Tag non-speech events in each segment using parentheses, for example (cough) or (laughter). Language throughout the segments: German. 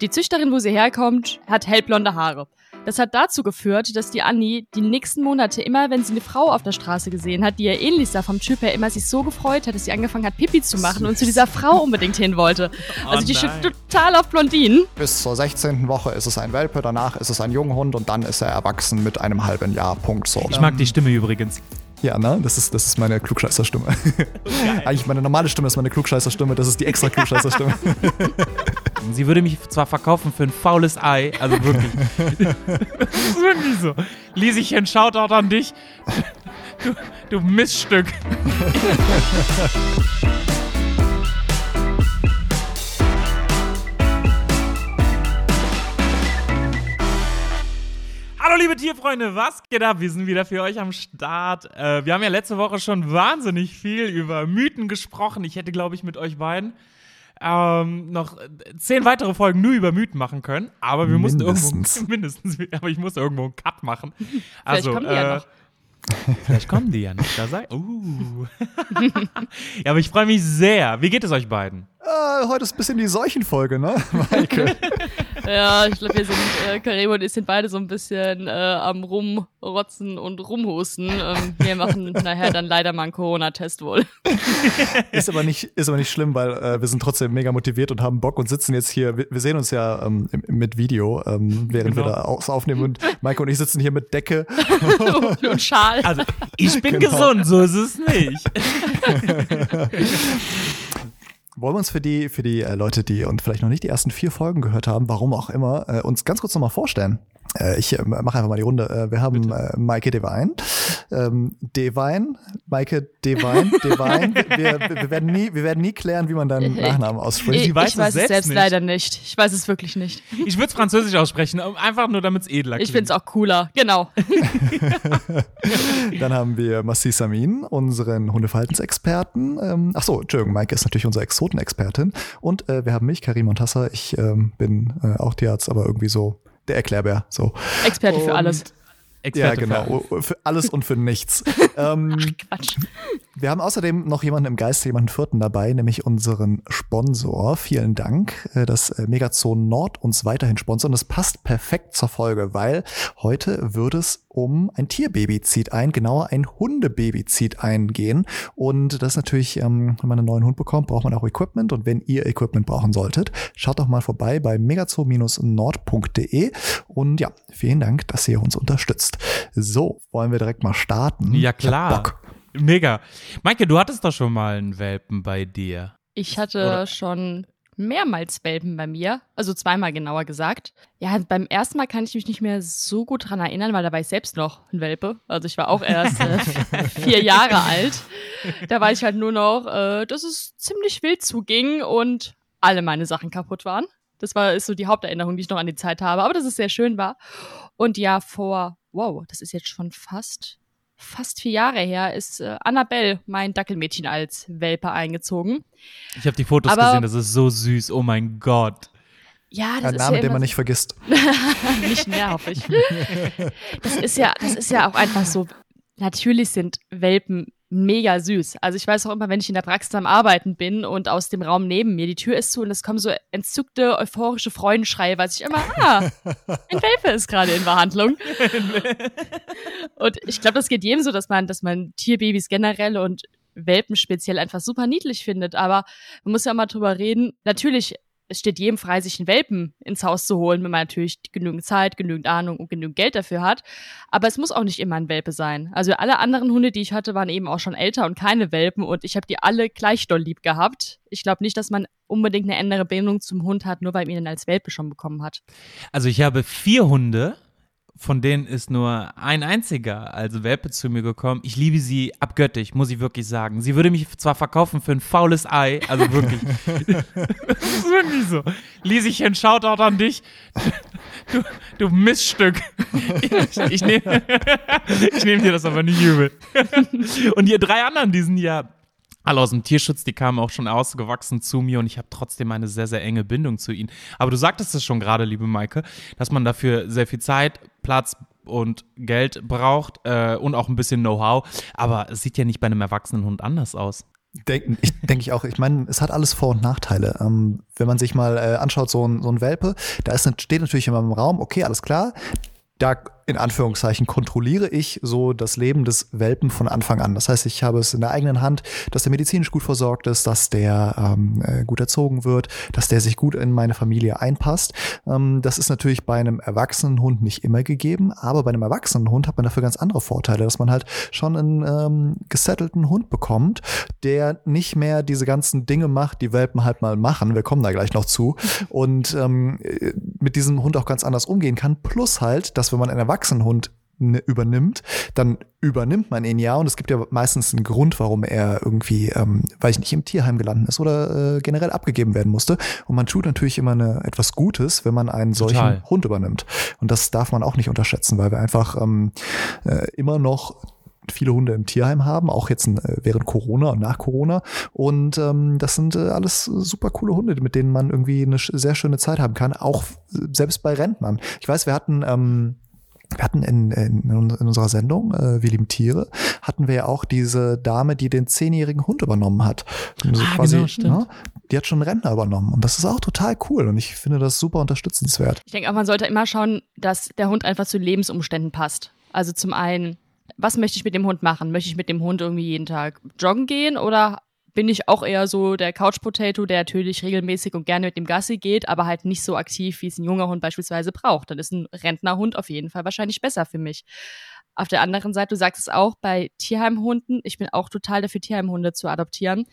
Die Züchterin, wo sie herkommt, hat hellblonde Haare. Das hat dazu geführt, dass die Annie die nächsten Monate immer, wenn sie eine Frau auf der Straße gesehen hat, die ihr ähnlich sah vom Typ her, immer sich so gefreut hat, dass sie angefangen hat, Pipi zu machen und zu dieser Frau (laughs) unbedingt hin wollte. Oh Also die steht total auf Blondinen. Bis zur 16. Woche ist es ein Welpe, danach ist es ein Junghund und dann ist er erwachsen mit einem halben Jahr. Punkt so. Ich mag die Stimme übrigens. Ja, ne? Das ist, das ist meine Klugscheißer-Stimme. (laughs) Eigentlich meine normale Stimme ist meine Klugscheißer-Stimme, das ist die extra (laughs) Klugscheißer-Stimme. Sie würde mich zwar verkaufen für ein faules Ei, also wirklich. das (laughs) ist (laughs) wirklich so. Lieschen, Shoutout an dich. Du, du Miststück. (laughs) Hallo liebe Tierfreunde, was geht ab? Wir sind wieder für euch am Start. Äh, wir haben ja letzte Woche schon wahnsinnig viel über Mythen gesprochen. Ich hätte, glaube ich, mit euch beiden ähm, noch äh, zehn weitere Folgen nur über Mythen machen können. Aber wir mussten Mindestens. irgendwo (laughs) mindestens, aber ich musste irgendwo einen Cut machen. (laughs) Vielleicht Also, kommen die ja noch. (laughs) Vielleicht kommen die ja noch. Da sei, uh. ja, aber ich freue mich sehr. Wie geht es euch beiden? Äh, heute ist ein bisschen die Seuchenfolge, ne, (laughs) Maike? (laughs) Ja, ich glaube, wir sind, äh, Karim und ich sind beide so ein bisschen äh, am Rumrotzen und Rumhusten. Ähm, wir machen (laughs) nachher dann leider mal einen Corona-Test wohl. Ist aber nicht, ist aber nicht schlimm, weil äh, wir sind trotzdem mega motiviert und haben Bock und sitzen jetzt hier. Wir, wir sehen uns ja ähm, im- mit Video, ähm, während wir Genau. da aus aufnehmen. Und Maike und ich sitzen hier mit Decke. und Schal. Also, ich bin Genau. gesund, so ist es nicht. Wollen wir uns für die, für die äh, Leute, die und vielleicht noch nicht die ersten vier Folgen gehört haben, warum auch immer, äh, uns ganz kurz nochmal vorstellen? Äh, ich äh, mache einfach mal die Runde. Äh, wir haben äh, Maike Devine, ähm, Devine, Maike Devine, (laughs) Devine. Wir, wir, wir, werden nie, wir werden nie klären, wie man deinen Nachnamen ausspricht. Ich, weiß ich es weiß es selbst selbst leider nicht. Ich weiß es wirklich nicht. Ich würde es französisch aussprechen, einfach nur damit es edler Ich finde es auch cooler. Genau. (laughs) Dann haben wir Massi Samin, unseren Hundeverhaltensexperten. Ähm, ach so, Entschuldigung, Maike ist natürlich unsere Exotenexpertin. Und äh, wir haben mich, Karim Montassa. Ich ähm, bin äh, auch Tierarzt, aber irgendwie so der Erklärbär. So. Experte für Und- alles. Experte ja, genau. Für Für alles und für nichts. (laughs) ähm, Quatsch. wir haben außerdem noch jemanden im Geiste, jemanden vierten dabei, nämlich unseren Sponsor. Vielen Dank, äh, dass äh, Megazone Nord uns weiterhin sponsert. Und das passt perfekt zur Folge, weil heute würde es um ein Tierbaby zieht ein, genauer ein Hundebaby zieht eingehen. Und das ist natürlich, ähm, wenn man einen neuen Hund bekommt, braucht man auch Equipment. Und wenn ihr Equipment brauchen solltet, schaut doch mal vorbei bei megazoo-nord.de. Und ja, vielen Dank, dass ihr uns unterstützt. So, wollen wir direkt mal starten? Ja, Ich hab klar. Bock. Mega. Maike, du hattest doch schon mal einen Welpen bei dir. Ich hatte Oder- schon mehrmals Welpen bei mir, also zweimal genauer gesagt. Ja, beim ersten Mal kann ich mich nicht mehr so gut dran erinnern, weil da war ich selbst noch ein Welpe. Also ich war auch erst äh, (laughs) vier Jahre alt. Da weiß ich halt nur noch, äh, dass es ziemlich wild zuging und alle meine Sachen kaputt waren. Das war ist so die Haupterinnerung, die ich noch an die Zeit habe, aber dass es sehr schön war. Und ja, vor, wow, das ist jetzt schon fast fast vier Jahre her, ist äh, Annabelle, mein Dackelmädchen, als Welpe eingezogen. Ich habe die Fotos Aber- gesehen, das ist so süß. Oh mein Gott. Ja, das Ein ist Name, ja den immer man nicht vergisst. (laughs) nicht mehr, hoffe ich. (laughs) Das ist ja, das ist ja auch einfach so. Natürlich sind Welpen mega süß. Also ich weiß auch immer, wenn ich in der Praxis am Arbeiten bin und aus dem Raum neben mir die Tür ist zu und es kommen so entzückte, euphorische Freudenschreie, weiß ich immer, ah, (laughs) ein Welpe ist gerade in Behandlung. (laughs) und ich glaube, das geht jedem so, dass man, dass man Tierbabys generell und Welpen speziell einfach super niedlich findet. Aber man muss ja mal drüber reden. Natürlich, es steht jedem frei, sich einen Welpen ins Haus zu holen, wenn man natürlich genügend Zeit, genügend Ahnung und genügend Geld dafür hat. Aber es muss auch nicht immer ein Welpe sein. Also alle anderen Hunde, die ich hatte, waren eben auch schon älter und keine Welpen und ich habe die alle gleich doll lieb gehabt. Ich glaube nicht, dass man unbedingt eine andere Bindung zum Hund hat, nur weil man ihn als Welpe schon bekommen hat. Also ich habe vier Hunde, von denen ist nur ein einziger als Welpe zu mir gekommen. Ich liebe sie abgöttisch, muss ich wirklich sagen. Sie würde mich zwar verkaufen für ein faules Ei, also wirklich. (laughs) das ist wirklich so. Lieschen, Shoutout an dich. Du, du Miststück. Ich, ich nehme ich nehm dir das aber nicht übel. Und die drei anderen, die sind ja alle aus dem Tierschutz, die kamen auch schon ausgewachsen zu mir und ich habe trotzdem eine sehr, sehr enge Bindung zu ihnen. Aber du sagtest es schon gerade, liebe Maike, dass man dafür sehr viel Zeit, Platz und Geld braucht äh, und auch ein bisschen Know-how. Aber es sieht ja nicht bei einem erwachsenen Hund anders aus. Denke ich, denk ich auch. Ich meine, es hat alles Vor- und Nachteile. Ähm, wenn man sich mal äh, anschaut, so ein, so ein Welpe, da ist, steht natürlich immer im Raum, okay, alles klar, da in Anführungszeichen kontrolliere ich so das Leben des Welpen von Anfang an. Das heißt, ich habe es in der eigenen Hand, dass der medizinisch gut versorgt ist, dass der ähm, äh, gut erzogen wird, dass der sich gut in meine Familie einpasst. Ähm, das ist natürlich bei einem erwachsenen Hund nicht immer gegeben, aber bei einem erwachsenen Hund hat man dafür ganz andere Vorteile, dass man halt schon einen ähm, gesettelten Hund bekommt, der nicht mehr diese ganzen Dinge macht, die Welpen halt mal machen. Wir kommen da gleich noch zu. (laughs) Und ähm, mit diesem Hund auch ganz anders umgehen kann. Plus halt, dass wenn man einen Erwachsenenhund übernimmt, dann übernimmt man ihn ja und es gibt ja meistens einen Grund, warum er irgendwie, ähm, weil ich nicht im Tierheim gelandet ist oder äh, generell abgegeben werden musste. Und man tut natürlich immer eine, etwas Gutes, wenn man einen solchen Total. Hund übernimmt. Und das darf man auch nicht unterschätzen, weil wir einfach ähm, äh, immer noch viele Hunde im Tierheim haben, auch jetzt äh, während Corona und nach Corona. Und ähm, das sind äh, alles super coole Hunde, mit denen man irgendwie eine sehr schöne Zeit haben kann, auch äh, selbst bei Rentnern. Ich weiß, wir hatten ähm, wir hatten in, in, in unserer Sendung, äh, Wir lieben Tiere, hatten wir ja auch diese Dame, die den zehnjährigen Hund übernommen hat. Also Ah, genau, stimmt. ne, die hat schon einen Rentner übernommen. Und das ist auch total cool. Und ich finde das super unterstützenswert. Ich denke auch, man sollte immer schauen, dass der Hund einfach zu Lebensumständen passt. Also zum einen, was möchte ich mit dem Hund machen? Möchte ich mit dem Hund irgendwie jeden Tag joggen gehen oder bin ich auch eher so der Couch Potato, der natürlich regelmäßig und gerne mit dem Gassi geht, aber halt nicht so aktiv, wie es ein junger Hund beispielsweise braucht. Dann ist ein Rentnerhund auf jeden Fall wahrscheinlich besser für mich. Auf der anderen Seite, du sagst es auch, bei Tierheimhunden, ich bin auch total dafür, Tierheimhunde zu adoptieren.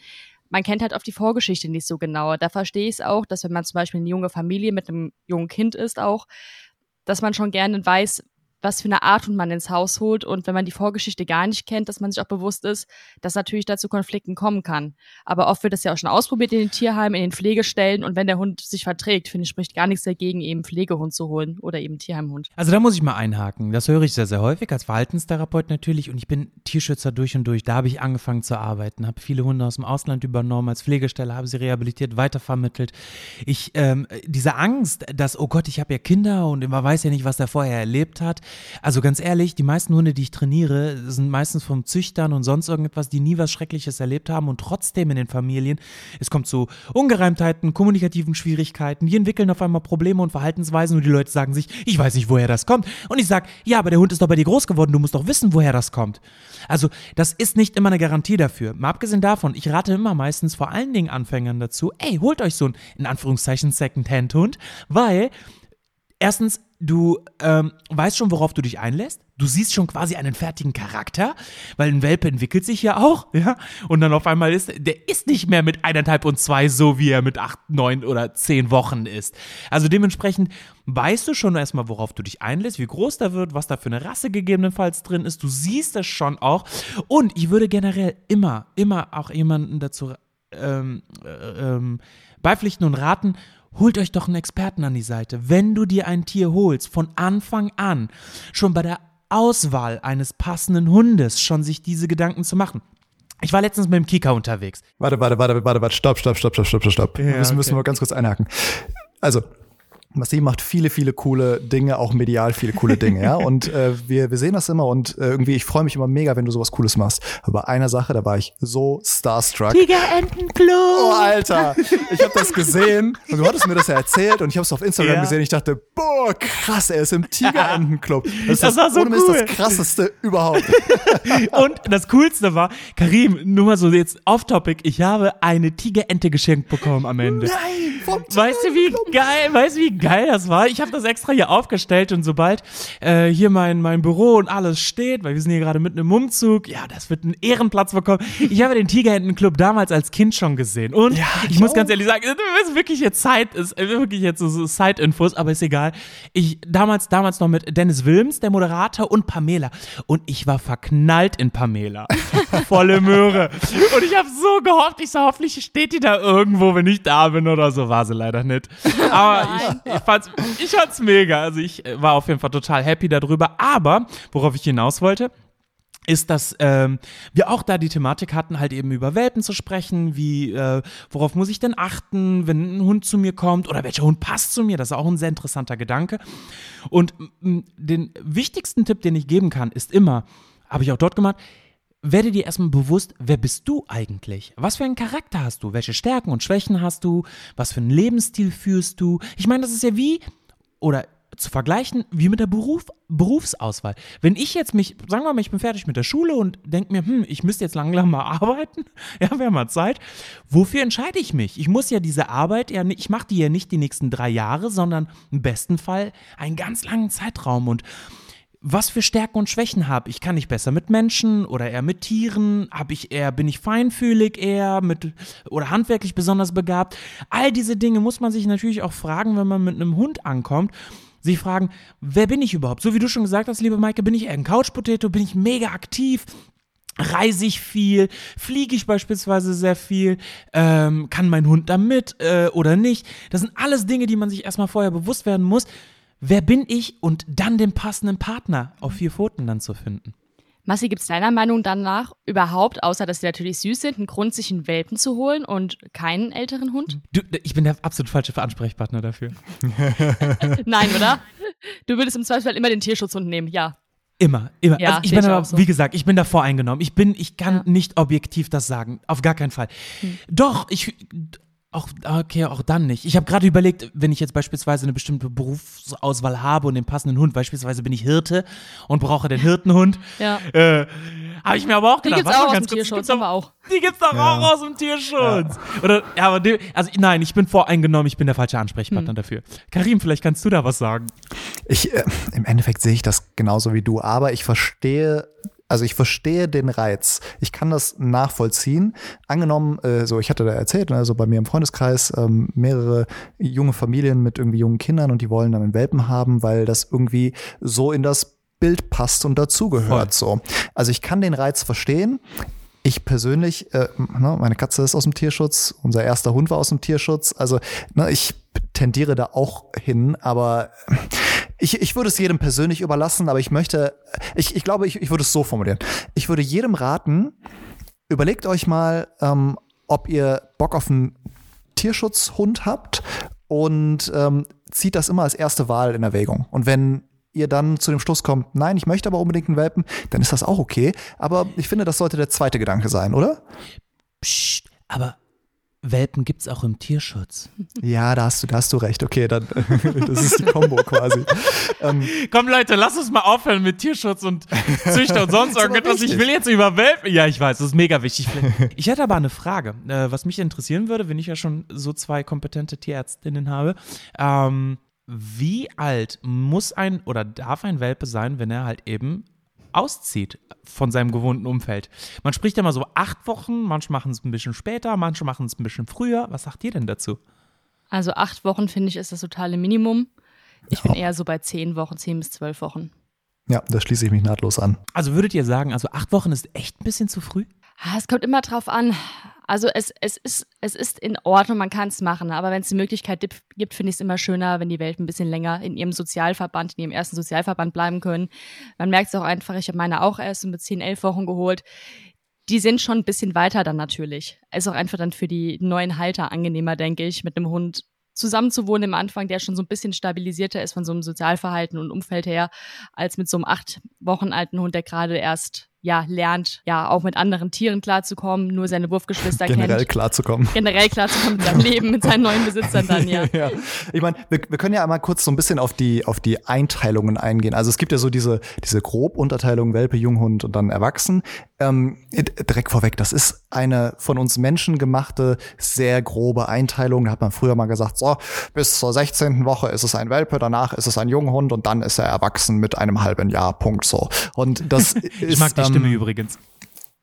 Man kennt halt oft die Vorgeschichte nicht so genau. Da verstehe ich es auch, dass wenn man zum Beispiel eine junge Familie mit einem jungen Kind ist auch, dass man schon gerne weiß, was für eine Art Hund man ins Haus holt und wenn man die Vorgeschichte gar nicht kennt, dass man sich auch bewusst ist, dass natürlich dazu Konflikten kommen kann. Aber oft wird das ja auch schon ausprobiert in den Tierheimen, in den Pflegestellen und wenn der Hund sich verträgt, finde ich, spricht gar nichts dagegen, eben Pflegehund zu holen oder eben Tierheimhund. Also da muss ich mal einhaken. Das höre ich sehr, sehr häufig als Verhaltenstherapeut natürlich und ich bin Tierschützer durch und durch. Da habe ich angefangen zu arbeiten, habe viele Hunde aus dem Ausland übernommen als Pflegestelle, habe sie rehabilitiert, weitervermittelt. Ich, ähm, diese Angst, dass, oh Gott, ich habe ja Kinder und man weiß ja nicht, was der vorher erlebt hat. Also ganz ehrlich, die meisten Hunde, die ich trainiere, sind meistens vom Züchtern und sonst irgendetwas, die nie was Schreckliches erlebt haben und trotzdem in den Familien, es kommt zu Ungereimtheiten, kommunikativen Schwierigkeiten, die entwickeln auf einmal Probleme und Verhaltensweisen und die Leute sagen sich, ich weiß nicht, woher das kommt. Und ich sage, ja, aber der Hund ist doch bei dir groß geworden, du musst doch wissen, woher das kommt. Also das ist nicht immer eine Garantie dafür. Mal abgesehen davon, ich rate immer meistens vor allen Dingen Anfängern dazu, ey, holt euch so einen, in Anführungszeichen, Second-Hand-Hund, weil erstens, du ähm, weißt schon, worauf du dich einlässt. Du siehst schon quasi einen fertigen Charakter, weil ein Welpe entwickelt sich ja auch, (laughs) ja. Und dann auf einmal ist, der ist nicht mehr mit eineinhalb und zwei so, wie er mit acht, neun oder zehn Wochen ist. Also dementsprechend weißt du schon erstmal, worauf du dich einlässt, wie groß der wird, was da für eine Rasse gegebenenfalls drin ist. Du siehst es schon auch. Und ich würde generell immer, immer auch jemanden dazu ähm, äh, ähm, beipflichten und raten, holt euch doch einen Experten an die Seite. Wenn du dir ein Tier holst, von Anfang an, schon bei der Auswahl eines passenden Hundes, schon sich diese Gedanken zu machen. Ich war letztens mit dem Kika unterwegs. Warte, warte, warte, warte, warte, stopp, stopp, stopp, stopp, stopp, stopp, stopp. Ja, wir müssen, müssen okay. wir ganz kurz einhaken. Also, Massi macht viele, viele coole Dinge, auch medial viele coole Dinge, ja. (laughs) Und äh, wir, wir sehen das immer und äh, irgendwie, ich freue mich immer mega, wenn du sowas Cooles machst. Aber bei einer Sache, da war ich so starstruck. Tigerentenklo! Oh, Alter, ich habe das gesehen und du hattest mir das ja erzählt und ich habe es auf Instagram Ja. gesehen. Ich dachte, boah, krass, er ist im Tigerentenclub. (laughs) Das, ist Das war so cool. das krasseste überhaupt. (laughs) Und das Coolste war, Karim, nur mal so jetzt off-topic, ich habe eine Tigerente geschenkt bekommen am Ende. Nein, vom Weißt du, wie geil, weißt du, wie geil das war? Ich habe das extra hier aufgestellt und sobald äh, hier mein, mein Büro und alles steht, weil wir sind hier gerade mitten im Umzug, ja, das wird einen Ehrenplatz bekommen. Ich habe den Tigerenten-Club damals als Kind schon gesehen. Und Ja, ich ich muss ganz ehrlich sagen, das ist wirklich jetzt Zeit, ist wirklich jetzt so Side-Infos, aber ist egal. Ich damals, damals noch mit Dennis Wilms, der Moderator, und Pamela. Und ich war verknallt in Pamela. (laughs) (laughs) Volle Möhre. Und ich habe so gehofft, ich so, hoffentlich steht die da irgendwo, wenn ich da bin oder so. War sie leider nicht. Aber ich, ich, fand's, ich fand's mega. Also ich äh, war auf jeden Fall total happy darüber. Aber, worauf ich hinaus wollte, ist, dass ähm, wir auch da die Thematik hatten, halt eben über Welpen zu sprechen, wie, äh, worauf muss ich denn achten, wenn ein Hund zu mir kommt oder welcher Hund passt zu mir, das ist auch ein sehr interessanter Gedanke. Und den wichtigsten Tipp, den ich geben kann, ist immer, habe ich auch dort gemacht, werde dir erstmal bewusst, wer bist du eigentlich? Was für einen Charakter hast du? Welche Stärken und Schwächen hast du? Was für einen Lebensstil führst du? Ich meine, das ist ja wie, oder zu vergleichen wie mit der Beruf, Berufsauswahl. Wenn ich jetzt mich, sagen wir mal, ich bin fertig mit der Schule und denke mir, hm, ich müsste jetzt langsam mal (laughs) arbeiten, ja, wäre mal Zeit. Wofür entscheide ich mich? Ich muss ja diese Arbeit, ja, ich mache die ja nicht die nächsten drei Jahre, sondern im besten Fall einen ganz langen Zeitraum und was für Stärken und Schwächen habe ich? Kann ich besser mit Menschen oder eher mit Tieren? Habe ich eher, bin ich feinfühlig eher mit oder handwerklich besonders begabt? All diese Dinge muss man sich natürlich auch fragen, wenn man mit einem Hund ankommt sich fragen, wer bin ich überhaupt? So wie du schon gesagt hast, liebe Maike, bin ich eher ein Couch-Potato, bin ich mega aktiv, reise ich viel, fliege ich beispielsweise sehr viel, ähm, kann mein Hund damit äh, oder nicht? Das sind alles Dinge, die man sich erstmal vorher bewusst werden muss. Wer bin ich und dann den passenden Partner auf vier Pfoten dann zu finden. Massi, gibt es deiner Meinung danach überhaupt, außer dass sie natürlich süß sind, einen Grund, sich einen Welpen zu holen und keinen älteren Hund? Du, ich bin der absolut falsche Ansprechpartner dafür. (laughs) Nein, oder? Du würdest im Zweifelsfall immer den Tierschutzhund nehmen, ja. Immer, immer. Ja, also ich bin aber, so. wie gesagt, ich bin da voreingenommen. Ich bin, ich kann Ja. nicht objektiv das sagen. Auf gar keinen Fall. Hm. Doch, ich, auch, okay, auch dann nicht. Ich habe gerade überlegt, wenn ich jetzt beispielsweise eine bestimmte Berufsauswahl habe und den passenden Hund, beispielsweise bin ich Hirte und brauche den Hirtenhund, (laughs) Ja. äh, habe ich mir aber auch Die gedacht, gibt's warte auch aus ganz dem Tierschutz, gibt's haben wir auch. Die gibt's doch auch aus dem Tierschutz. Oder, ja, aber, die, also nein, ich bin voreingenommen, ich bin der falsche Ansprechpartner Hm. dafür. Karim, vielleicht kannst du da was sagen. Ich, äh, im Endeffekt sehe ich das genauso wie du, aber ich verstehe, also ich verstehe den Reiz. Ich kann das nachvollziehen. Angenommen, äh, so ich hatte da erzählt, also bei mir im Freundeskreis ähm, mehrere junge Familien mit irgendwie jungen Kindern und die wollen dann einen Welpen haben, weil das irgendwie so in das Bild passt und dazugehört. So, also ich kann den Reiz verstehen. Ich persönlich, äh, ne, meine Katze ist aus dem Tierschutz, unser erster Hund war aus dem Tierschutz. Also ne, ich tendiere da auch hin, aber ich, ich würde es jedem persönlich überlassen, aber ich möchte, ich, ich glaube, ich, ich würde es so formulieren. Ich würde jedem raten, überlegt euch mal, ähm, ob ihr Bock auf einen Tierschutzhund habt und ähm, zieht das immer als erste Wahl in Erwägung. Und wenn ihr dann zu dem Schluss kommt, nein, ich möchte aber unbedingt einen Welpen, dann ist das auch okay. Aber ich finde, das sollte der zweite Gedanke sein, oder? Psst, aber Welpen gibt's auch im Tierschutz. Ja, da hast du, da hast du recht. Okay, dann (laughs) das ist die Kombo quasi. Ähm, Komm Leute, lass uns mal aufhören mit Tierschutz und Züchter und sonst (laughs) irgendetwas. Ich will jetzt über Welpen. Ja, ich weiß, das ist mega wichtig. Ich hätte aber eine Frage, äh, was mich interessieren würde, wenn ich ja schon so zwei kompetente Tierärztinnen habe. Ähm, wie alt muss ein oder darf ein Welpe sein, wenn er halt eben auszieht von seinem gewohnten Umfeld? Man spricht ja immer so acht Wochen, manche machen es ein bisschen später, manche machen es ein bisschen früher. Was sagt ihr denn dazu? Also acht Wochen, finde ich, ist das totale Minimum. Ich bin eher so bei zehn Wochen, zehn bis zwölf Wochen. ja, da schließe ich mich nahtlos an. Also würdet ihr sagen, also acht Wochen ist echt ein bisschen zu früh? Ah, Es kommt immer drauf an. Also es, es, ist, es ist in Ordnung, man kann es machen, aber wenn es die Möglichkeit gibt, finde ich es immer schöner, wenn die Welpen ein bisschen länger in ihrem Sozialverband, in ihrem ersten Sozialverband bleiben können. Man merkt es auch einfach, ich habe meine auch erst mit 10, 11 Wochen geholt. Die sind schon ein bisschen weiter dann natürlich. Ist auch einfach dann für die neuen Halter angenehmer, denke ich, mit einem Hund zusammenzuwohnen im Anfang, der schon so ein bisschen stabilisierter ist von so einem Sozialverhalten und Umfeld her, als mit so einem acht Wochen alten Hund, der gerade erst ja lernt, ja auch mit anderen Tieren klarzukommen, nur seine Wurfgeschwister Generell kennt. klarzukommen. Generell klarzukommen mit seinem Leben, mit seinen neuen Besitzern dann, ja. (laughs) ja. Ich meine, wir, wir können ja einmal kurz so ein bisschen auf die, auf die Einteilungen eingehen. Also es gibt ja so diese, diese Grobunterteilung Welpe, Junghund und dann Erwachsen. Ähm, direkt vorweg, das ist eine von uns Menschen gemachte, sehr grobe Einteilung. Da hat man früher mal gesagt, so, bis zur 16. Woche ist es ein Welpe, danach ist es ein Junghund und dann ist er erwachsen mit einem halben Jahr, Punkt so. Und das ist, (laughs) Ich mag die ähm, Stimme übrigens.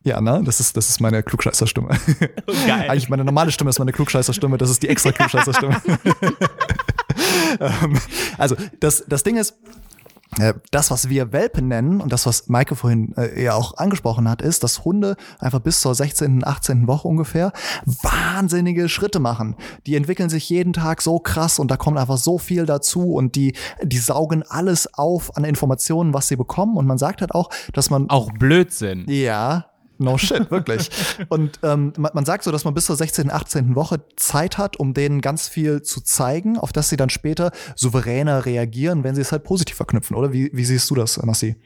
Ja, ne? Das ist, das ist meine Klugscheißerstimme. (laughs) Geil. Eigentlich meine normale Stimme ist meine Klugscheißerstimme, das ist die extra (laughs) Klugscheißerstimme. (laughs) ähm, also, das, das Ding ist, das, was wir Welpen nennen und das, was Maike vorhin äh, ja auch angesprochen hat, ist, dass Hunde einfach bis zur 16., 18. Woche ungefähr wahnsinnige Schritte machen. Die entwickeln sich jeden Tag so krass und da kommt einfach so viel dazu und die, die saugen alles auf an Informationen, was sie bekommen. Und man sagt halt auch, dass man Auch Blödsinn. ja, no shit, wirklich. Und ähm, man, sagt so, dass man bis zur 16., 18. Woche Zeit hat, um denen ganz viel zu zeigen, auf das sie dann später souveräner reagieren, wenn sie es halt positiv verknüpfen, oder? Wie, wie siehst du das, Massi?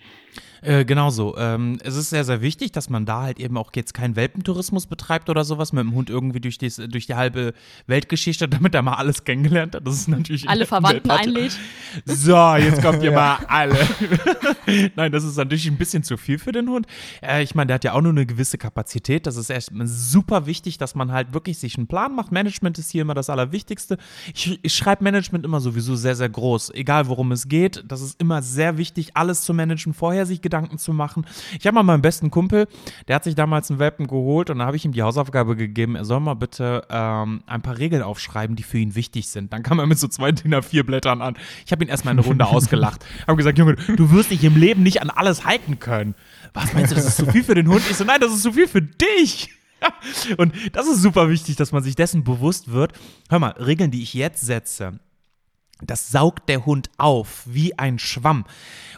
Äh, genau so. Ähm, es ist sehr, sehr wichtig, dass man da halt eben auch jetzt keinen Welpentourismus betreibt oder sowas, mit dem Hund irgendwie durch die, durch die halbe Weltgeschichte, (laughs) damit er mal alles kennengelernt hat. Das ist natürlich. Alle Verwandten einlädt. So, jetzt kommt ihr (laughs) mal alle. (laughs) Nein, das ist natürlich ein bisschen zu viel für den Hund. Äh, ich meine, der hat ja auch nur eine gewisse Kapazität. Das ist echt super wichtig, dass man halt wirklich sich einen Plan macht. Management ist hier immer das Allerwichtigste. Ich, ich schreibe Management immer sowieso sehr, sehr groß. Egal worum es geht. Das ist immer sehr wichtig, alles zu managen, vorher sich Gedanken zu machen. Ich habe mal meinen besten Kumpel, der hat sich damals einen Welpen geholt und da habe ich ihm die Hausaufgabe gegeben, er soll mal bitte ähm, ein paar Regeln aufschreiben, die für ihn wichtig sind. Dann kam er mit so zwei DIN A4 Blättern an. Ich habe ihn erstmal eine Runde (laughs) ausgelacht. Habe gesagt, Junge, du wirst dich im Leben nicht an alles halten können. Was meinst du, das ist zu viel für den Hund? Ich so, nein, das ist zu viel für dich. (laughs) Und das ist super wichtig, dass man sich dessen bewusst wird. Hör mal, Regeln, die ich jetzt setze, das saugt der Hund auf wie ein Schwamm.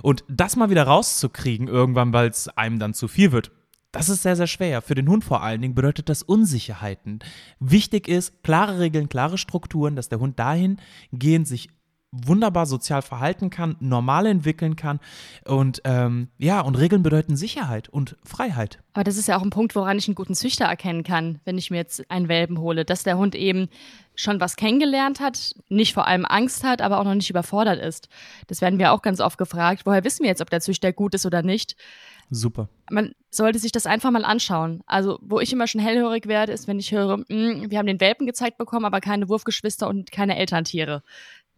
Und das mal wieder rauszukriegen irgendwann, weil es einem dann zu viel wird, das ist sehr, sehr schwer. Für den Hund vor allen Dingen bedeutet das Unsicherheiten. Wichtig ist, klare Regeln, klare Strukturen, dass der Hund dahingehend sich wunderbar sozial verhalten kann, normal entwickeln kann. Und ähm, ja, und Regeln bedeuten Sicherheit und Freiheit. Aber das ist ja auch ein Punkt, woran ich einen guten Züchter erkennen kann, wenn ich mir jetzt einen Welpen hole, dass der Hund eben schon was kennengelernt hat, nicht vor allem Angst hat, aber auch noch nicht überfordert ist. Das werden wir auch ganz oft gefragt. Woher wissen wir jetzt, ob der Züchter gut ist oder nicht? Super. Man sollte sich das einfach mal anschauen. Also, wo ich immer schon hellhörig werde, ist, wenn ich höre, mh, hm, wir haben den Welpen gezeigt bekommen, aber keine Wurfgeschwister und keine Elterntiere.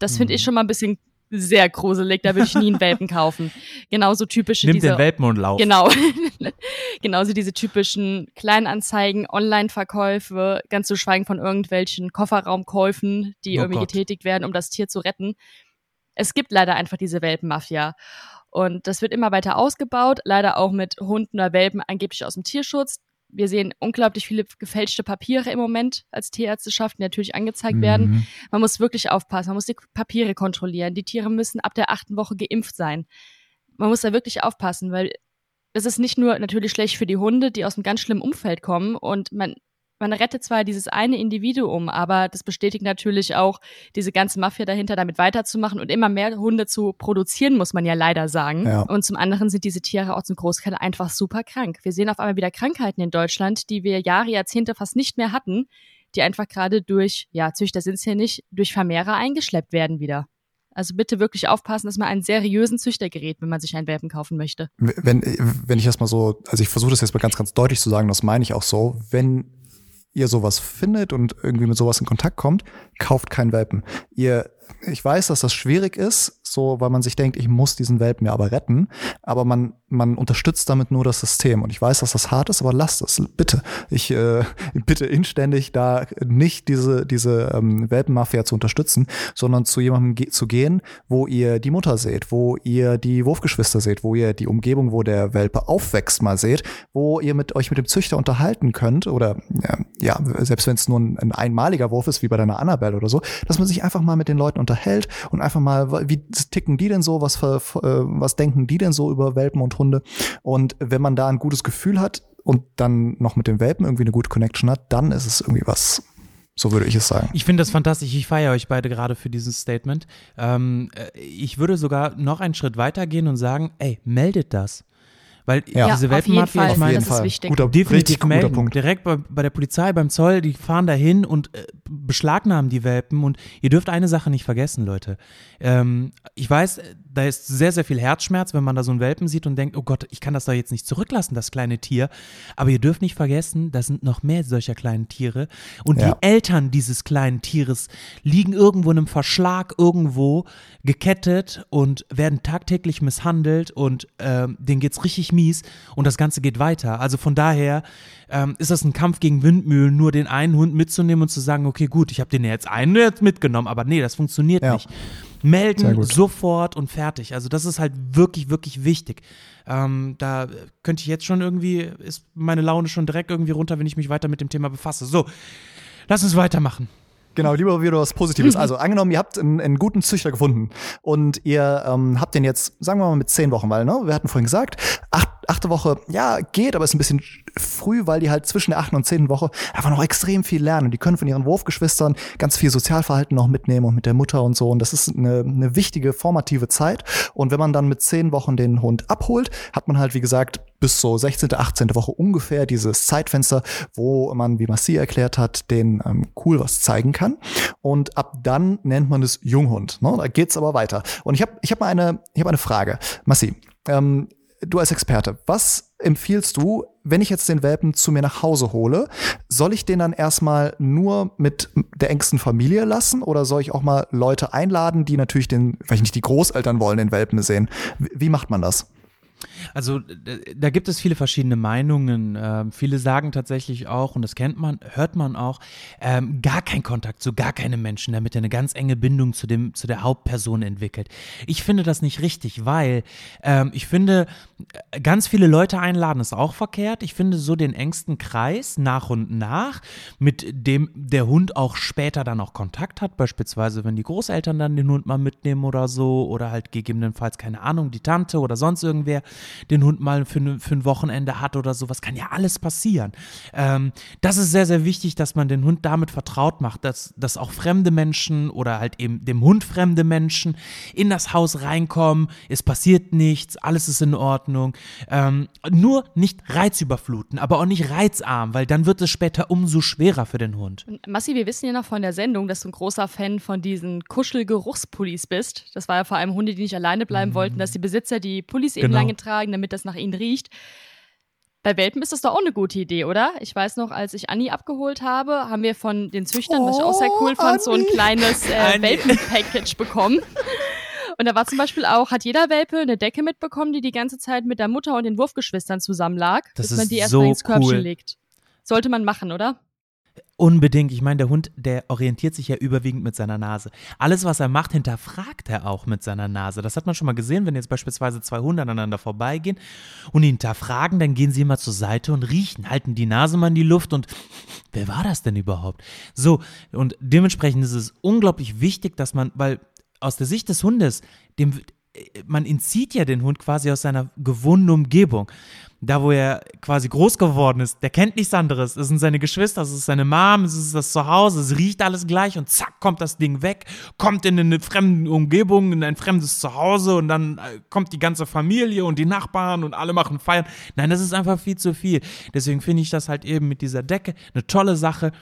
Das finde ich mhm. schon mal ein bisschen sehr gruselig. Da würde ich nie einen Welpen (laughs) kaufen. Genauso typische Nimm diese, den Welpen und lauf. Genau. (laughs) Genauso diese typischen Kleinanzeigen, Online-Verkäufe, ganz zu schweigen von irgendwelchen Kofferraumkäufen, die oh irgendwie Gott. getätigt werden, um das Tier zu retten. Es gibt leider einfach diese Welpenmafia. Und das wird immer weiter ausgebaut, leider auch mit Hunden oder Welpen angeblich aus dem Tierschutz wir sehen unglaublich viele gefälschte Papiere im Moment als Tierärzteschaft, die natürlich angezeigt mhm. werden. Man muss wirklich aufpassen, man muss die Papiere kontrollieren. Die Tiere müssen ab der achten Woche geimpft sein. Man muss da wirklich aufpassen, weil das ist nicht nur natürlich schlecht für die Hunde, die aus einem ganz schlimmen Umfeld kommen und man man rettet zwar dieses eine Individuum, aber das bestätigt natürlich auch diese ganze Mafia dahinter, damit weiterzumachen und immer mehr Hunde zu produzieren, muss man ja leider sagen. Ja. Und zum anderen sind diese Tiere auch zum Großteil einfach super krank. Wir sehen auf einmal wieder Krankheiten in Deutschland, die wir Jahre, Jahrzehnte fast nicht mehr hatten, die einfach gerade durch, ja, Züchter sind es ja nicht, durch Vermehrer eingeschleppt werden wieder. Also bitte wirklich aufpassen, dass man einen seriösen Züchter gerät, wenn man sich einen Welpen kaufen möchte. Wenn, wenn ich das mal so, also ich versuche das jetzt mal ganz, ganz deutlich zu sagen, das meine ich auch so, wenn ihr sowas findet und irgendwie mit sowas in Kontakt kommt, kauft keinen Welpen. Ihr ich weiß, dass das schwierig ist, so, weil man sich denkt, ich muss diesen Welpen ja aber retten, aber man, man unterstützt damit nur das System. Und ich weiß, dass das hart ist, aber lasst es, bitte. Ich äh, (laughs) bitte inständig da nicht diese, diese ähm, Welpenmafia zu unterstützen, sondern zu jemandem ge zu gehen, wo ihr die Mutter seht, wo ihr die Wurfgeschwister seht, wo ihr die Umgebung, wo der Welpe aufwächst, mal seht, wo ihr mit euch mit dem Züchter unterhalten könnt oder ja, ja selbst wenn es nur ein, ein einmaliger Wurf ist, wie bei deiner Annabelle oder so, dass man sich einfach mal mit den Leuten unterhält und einfach mal, wie ticken die denn so, was, für, äh, was denken die denn so über Welpen und Hunde? Und wenn man da ein gutes Gefühl hat und dann noch mit den Welpen irgendwie eine gute Connection hat, dann ist es irgendwie was so würde ich es sagen. Ich finde das fantastisch. Ich feiere euch beide gerade für dieses Statement. Ähm, äh, ich würde sogar noch einen Schritt weiter gehen und sagen, ey, meldet das. Weil ja. diese Welpenmafia, ich meine, das ist wichtig. Guter, definitiv melden. Punkt. Direkt bei, bei, der Polizei, beim Zoll, die fahren dahin und äh, beschlagnahmen die Welpen. Und ihr dürft eine Sache nicht vergessen, Leute. Ähm, ich weiß, da ist sehr, sehr viel Herzschmerz, wenn man da so einen Welpen sieht und denkt, oh Gott, ich kann das doch jetzt nicht zurücklassen, das kleine Tier. Aber ihr dürft nicht vergessen, da sind noch mehr solcher kleinen Tiere. Und ja. die Eltern dieses kleinen Tieres liegen irgendwo in einem Verschlag irgendwo gekettet und werden tagtäglich misshandelt und ähm, denen geht's richtig mies und das Ganze geht weiter. Also von daher ähm, ist das ein Kampf gegen Windmühlen, nur den einen Hund mitzunehmen und zu sagen, okay, gut, ich habe den jetzt einen jetzt mitgenommen, aber nee, das funktioniert ja. nicht melden, sofort und fertig. Also das ist halt wirklich, wirklich wichtig. Ähm, da könnte ich jetzt schon irgendwie, ist meine Laune schon direkt irgendwie runter, wenn ich mich weiter mit dem Thema befasse. So, lass uns weitermachen. Genau, lieber wieder was Positives. (laughs) Also angenommen, ihr habt einen, einen guten Züchter gefunden und ihr ähm, habt den jetzt, sagen wir mal, mit zehn Wochen, weil ne, wir hatten vorhin gesagt, acht achte Woche, ja, geht, aber ist ein bisschen früh, weil die halt zwischen der achten und zehnten Woche einfach noch extrem viel lernen. Die können von ihren Wurfgeschwistern ganz viel Sozialverhalten noch mitnehmen und mit der Mutter und so. Und das ist eine, eine wichtige formative Zeit. Und wenn man dann mit zehn Wochen den Hund abholt, hat man halt, wie gesagt, bis so 16., 18. Woche ungefähr dieses Zeitfenster, wo man, wie Massi erklärt hat, den ähm, cool was zeigen kann. Und ab dann nennt man es Junghund. Ne? Da geht's aber weiter. Und ich habe ich hab mal eine, ich hab eine Frage. Massi, ähm, du als Experte, was empfiehlst du, wenn ich jetzt den Welpen zu mir nach Hause hole? Soll ich den dann erstmal nur mit der engsten Familie lassen oder soll ich auch mal Leute einladen, die natürlich den, vielleicht nicht die Großeltern wollen, den Welpen sehen? Wie macht man das? Also da gibt es viele verschiedene Meinungen. Ähm, viele sagen tatsächlich auch, und das kennt man, hört man auch, ähm, gar kein Kontakt zu gar keinem Menschen, damit er eine ganz enge Bindung zu, dem, zu der Hauptperson entwickelt. Ich finde das nicht richtig, weil ähm, ich finde, ganz viele Leute einladen ist auch verkehrt. Ich finde so den engsten Kreis nach und nach, mit dem der Hund auch später dann auch Kontakt hat, beispielsweise wenn die Großeltern dann den Hund mal mitnehmen oder so, oder halt gegebenenfalls, keine Ahnung, die Tante oder sonst irgendwer den Hund mal für, für ein Wochenende hat oder sowas, kann ja alles passieren. Ähm, das ist sehr, sehr wichtig, dass man den Hund damit vertraut macht, dass, dass auch fremde Menschen oder halt eben dem Hund fremde Menschen in das Haus reinkommen, es passiert nichts, alles ist in Ordnung. Ähm, nur nicht reizüberfluten, aber auch nicht reizarm, weil dann wird es später umso schwerer für den Hund. Massi, wir wissen ja noch von der Sendung, dass du ein großer Fan von diesen Kuschelgeruchspullis bist. Das war ja vor allem Hunde, die nicht alleine bleiben mhm. wollten, dass die Besitzer die Pullis genau. eben lange tragen, damit das nach ihnen riecht. Bei Welpen ist das doch auch eine gute Idee, oder? Ich weiß noch, als ich Anni abgeholt habe, haben wir von den Züchtern, oh, was ich auch sehr cool fand, Anni. so ein kleines äh, Welpen-Package bekommen. Und da war zum Beispiel auch, hat jeder Welpe eine Decke mitbekommen, die die ganze Zeit mit der Mutter und den Wurfgeschwistern zusammen lag, das bis man die erstmal so ins Körbchen cool. legt. Sollte man machen, oder? Unbedingt. Ich meine, der Hund, der orientiert sich ja überwiegend mit seiner Nase. Alles, was er macht, hinterfragt er auch mit seiner Nase. Das hat man schon mal gesehen, wenn jetzt beispielsweise zwei Hunde aneinander vorbeigehen und ihn hinterfragen, dann gehen sie immer zur Seite und riechen, halten die Nase mal in die Luft und (sniffs) wer war das denn überhaupt? So, und dementsprechend ist es unglaublich wichtig, dass man, weil aus der Sicht des Hundes, dem, man entzieht ja den Hund quasi aus seiner gewohnten Umgebung da wo er quasi groß geworden ist, der kennt nichts anderes. Es sind seine Geschwister, es ist seine Mom, es ist das Zuhause, es riecht alles gleich und zack, kommt das Ding weg, kommt in eine fremde Umgebung, in ein fremdes Zuhause und dann äh, kommt die ganze Familie und die Nachbarn und alle machen Feiern. Nein, das ist einfach viel zu viel. Deswegen finde ich das halt eben mit dieser Decke eine tolle Sache.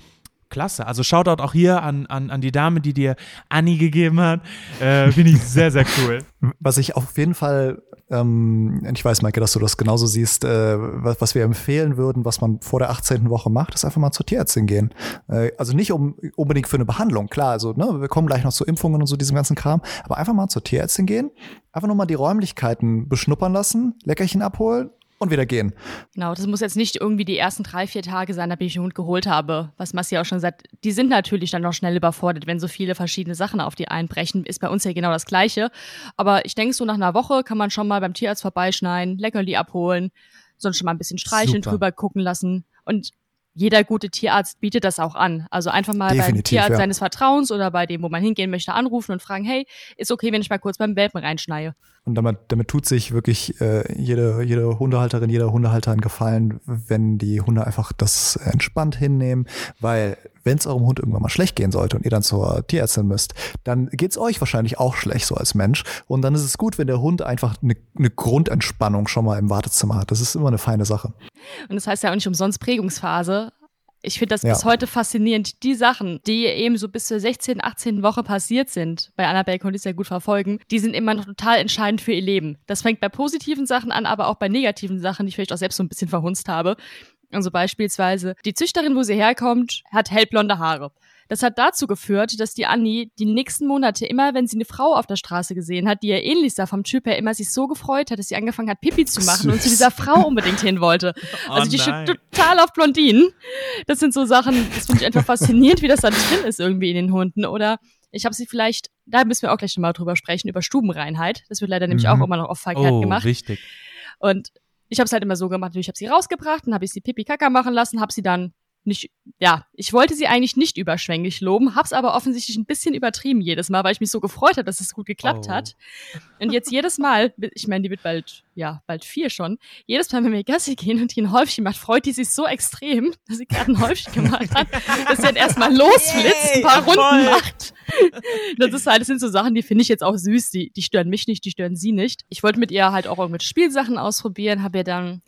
Klasse. Also Shoutout auch hier an, an, an die Dame, die dir Anni gegeben hat. Äh, Finde ich sehr, sehr cool. (laughs) Was ich auf jeden Fall ähm, ich weiß, Maike, dass du das genauso siehst. Äh, was, was wir empfehlen würden, was man vor der 18. Woche macht, ist einfach mal zur Tierärztin gehen. Äh, also nicht um, unbedingt für eine Behandlung, klar, also ne, wir kommen gleich noch zu Impfungen und so diesem ganzen Kram, aber einfach mal zur Tierärztin gehen, einfach nur mal die Räumlichkeiten beschnuppern lassen, Leckerchen abholen und wieder gehen. Genau, das muss jetzt nicht irgendwie die ersten drei, vier Tage sein, nachdem ich den Hund geholt habe. Was Massi auch schon sagt, die sind natürlich dann noch schnell überfordert, wenn so viele verschiedene Sachen auf die einbrechen. Ist bei uns ja genau das Gleiche. Aber ich denke, so nach einer Woche kann man schon mal beim Tierarzt vorbeischneiden, Leckerli abholen, sonst schon mal ein bisschen streicheln, Super. drüber gucken lassen. Und jeder gute Tierarzt bietet das auch an. Also einfach mal Definitiv, beim Tierarzt ja. seines Vertrauens oder bei dem, wo man hingehen möchte, anrufen und fragen, hey, ist okay, wenn ich mal kurz beim Welpen reinschneie. Und damit, damit tut sich wirklich äh, jede, jede Hundehalterin, jeder Hundehalter einen Gefallen, wenn die Hunde einfach das entspannt hinnehmen, weil wenn es eurem Hund irgendwann mal schlecht gehen sollte und ihr dann zur Tierärztin müsst, dann geht es euch wahrscheinlich auch schlecht so als Mensch. Und dann ist es gut, wenn der Hund einfach eine ne Grundentspannung schon mal im Wartezimmer hat. Das ist immer eine feine Sache. Und das heißt ja auch nicht umsonst Prägungsphase. Ich finde das ja. bis heute faszinierend. Die Sachen, die eben so bis zur 16., 18. Woche passiert sind, bei Annabelle konnte ich es ja gut verfolgen, die sind immer noch total entscheidend für ihr Leben. Das fängt bei positiven Sachen an, aber auch bei negativen Sachen, die ich vielleicht auch selbst so ein bisschen verhunzt habe. Also beispielsweise, die Züchterin, wo sie herkommt, hat hellblonde Haare. Das hat dazu geführt, dass die Annie die nächsten Monate immer, wenn sie eine Frau auf der Straße gesehen hat, die ihr ähnlich sah vom Typ her, immer sich so gefreut hat, dass sie angefangen hat, Pipi zu machen Süß. und zu dieser (laughs) Frau unbedingt hin wollte. Oh also die steht total auf Blondinen. Das sind so Sachen, das finde ich einfach faszinierend, wie das da drin ist irgendwie in den Hunden. Oder ich habe sie vielleicht, da müssen wir auch gleich nochmal drüber sprechen, über Stubenreinheit. Das wird leider nämlich mhm. auch immer noch oft verkehrt oh, gemacht. Wichtig. Und ich habe es halt immer so gemacht, ich habe sie rausgebracht, dann habe ich sie Pipi Kaka machen lassen, habe sie dann nicht, ja, ich wollte sie eigentlich nicht überschwänglich loben, hab's aber offensichtlich ein bisschen übertrieben jedes Mal, weil ich mich so gefreut habe, dass es gut geklappt Oh. hat. Und jetzt jedes Mal, ich meine, die wird bald, ja, bald vier schon, jedes Mal, wenn wir Gassi gehen und die ein Häufchen macht, freut die sich so extrem, dass sie gerade ein Häufchen gemacht hat, dass sie dann erstmal losflitzt, ein paar Runden Erfolg. macht. Das ist halt, das sind so Sachen, die finde ich jetzt auch süß, die, die stören mich nicht, die stören sie nicht. Ich wollte mit ihr halt auch irgendwelche Spielsachen ausprobieren, habe ihr dann,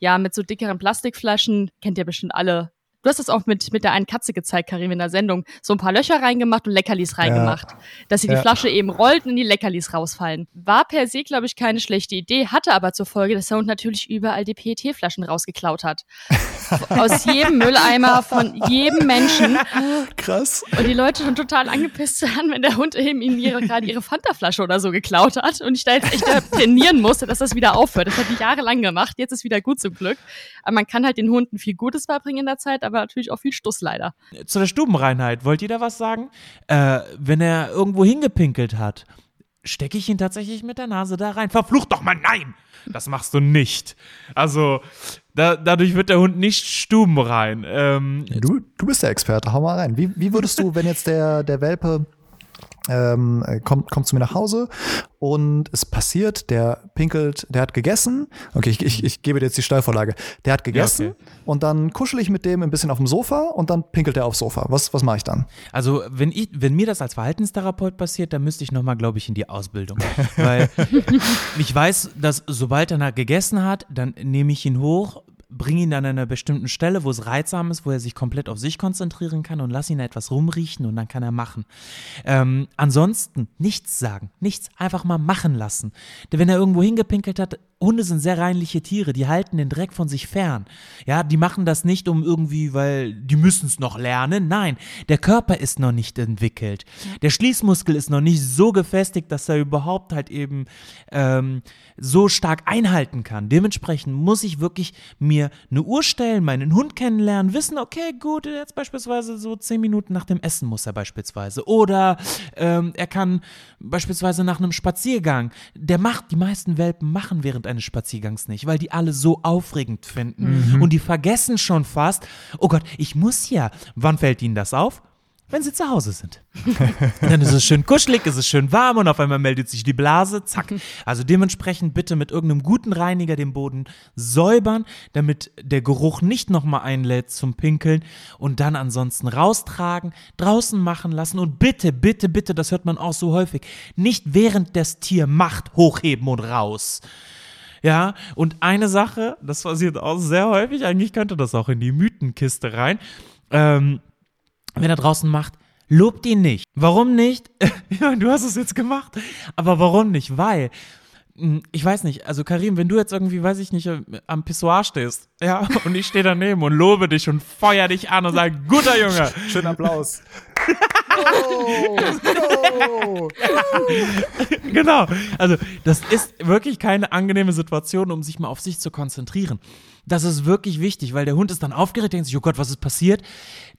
ja, mit so dickeren Plastikflaschen, kennt ihr bestimmt alle, Du hast das auch mit, mit der einen Katze gezeigt, Karim, in der Sendung. So ein paar Löcher reingemacht und Leckerlis reingemacht. Dass sie die Ja. Flasche eben rollt und die Leckerlis rausfallen. War per se, glaube ich, keine schlechte Idee, hatte aber zur Folge, dass der Hund natürlich überall die PET-Flaschen rausgeklaut hat. Aus jedem Mülleimer von jedem Menschen. Krass. Und die Leute schon total angepisst waren, wenn der Hund eben ihnen ihre, gerade ihre Fanta-Flasche oder so geklaut hat. Und ich da jetzt echt trainieren musste, dass das wieder aufhört. Das hat die jahrelang gemacht. Jetzt ist wieder gut zum Glück. Aber man kann halt den Hunden viel Gutes beibringen in der Zeit, aber natürlich auch viel Stuss leider. Zu der Stubenreinheit, wollt ihr da was sagen? Äh, wenn er irgendwo hingepinkelt hat, stecke ich ihn tatsächlich mit der Nase da rein. Verflucht doch mal, nein! Das machst du nicht. Also, da, dadurch wird der Hund nicht stubenrein. Ähm, Du, du bist der Experte, hau mal rein. Wie, wie würdest du, wenn jetzt der, der Welpe ähm, äh, kommt, kommt zu mir nach Hause und es passiert, der pinkelt, der hat gegessen. Okay, ich, ich, ich gebe dir jetzt die Steilvorlage. Der hat gegessen okay. und dann kuschel ich mit dem ein bisschen auf dem Sofa und dann pinkelt er aufs Sofa. Was, was mache ich dann? Also, wenn, ich, wenn mir das als Verhaltenstherapeut passiert, dann müsste ich nochmal, glaube ich, in die Ausbildung. (laughs) Weil ich weiß, dass sobald er gegessen hat, dann nehme ich ihn hoch, bringe ihn an einer bestimmten Stelle, wo es reizsam ist, wo er sich komplett auf sich konzentrieren kann und lass ihn etwas rumriechen und dann kann er machen. Ähm, ansonsten nichts sagen, nichts einfach mal machen lassen. Denn wenn er irgendwo hingepinkelt hat, Hunde sind sehr reinliche Tiere, die halten den Dreck von sich fern. Ja, die machen das nicht um irgendwie, weil die müssen es noch lernen. Nein, der Körper ist noch nicht entwickelt. Der Schließmuskel ist noch nicht so gefestigt, dass er überhaupt halt eben ähm, so stark einhalten kann. Dementsprechend muss ich wirklich mir eine Uhr stellen, meinen Hund kennenlernen, wissen, okay, gut, jetzt beispielsweise so zehn Minuten nach dem Essen muss er beispielsweise. Oder ähm, er kann beispielsweise nach einem Spaziergang, der macht, die meisten Welpen machen während eines Spaziergangs nicht, weil die alle so aufregend finden. Und die vergessen schon fast, oh Gott, ich muss ja. Wann fällt ihnen das auf? Wenn sie zu Hause sind. (laughs) Dann ist es schön kuschelig, ist es schön warm und auf einmal meldet sich die Blase, zack. Also dementsprechend bitte mit irgendeinem guten Reiniger den Boden säubern, damit der Geruch nicht nochmal einlädt zum Pinkeln und dann ansonsten raustragen, draußen machen lassen und bitte, bitte, bitte, das hört man auch so häufig, nicht während das Tier macht, hochheben und raus. Ja, und eine Sache, das passiert auch sehr häufig, eigentlich könnte das auch in die Mythenkiste rein. Ähm, wenn er draußen macht, lobt ihn nicht. Warum nicht? (laughs) ja, du hast es jetzt gemacht. Aber warum nicht? Weil, mh, ich weiß nicht, also Karim, wenn du jetzt irgendwie, weiß ich nicht, am Pissoir stehst, ja, (laughs) und ich stehe daneben und lobe dich und feuer dich an und sage, guter Junge, Schönen Applaus. (laughs) Oh, genau. Also, das ist wirklich keine angenehme Situation, um sich mal auf sich zu konzentrieren. Das ist wirklich wichtig, weil der Hund ist dann aufgeregt, denkt sich, oh Gott, was ist passiert?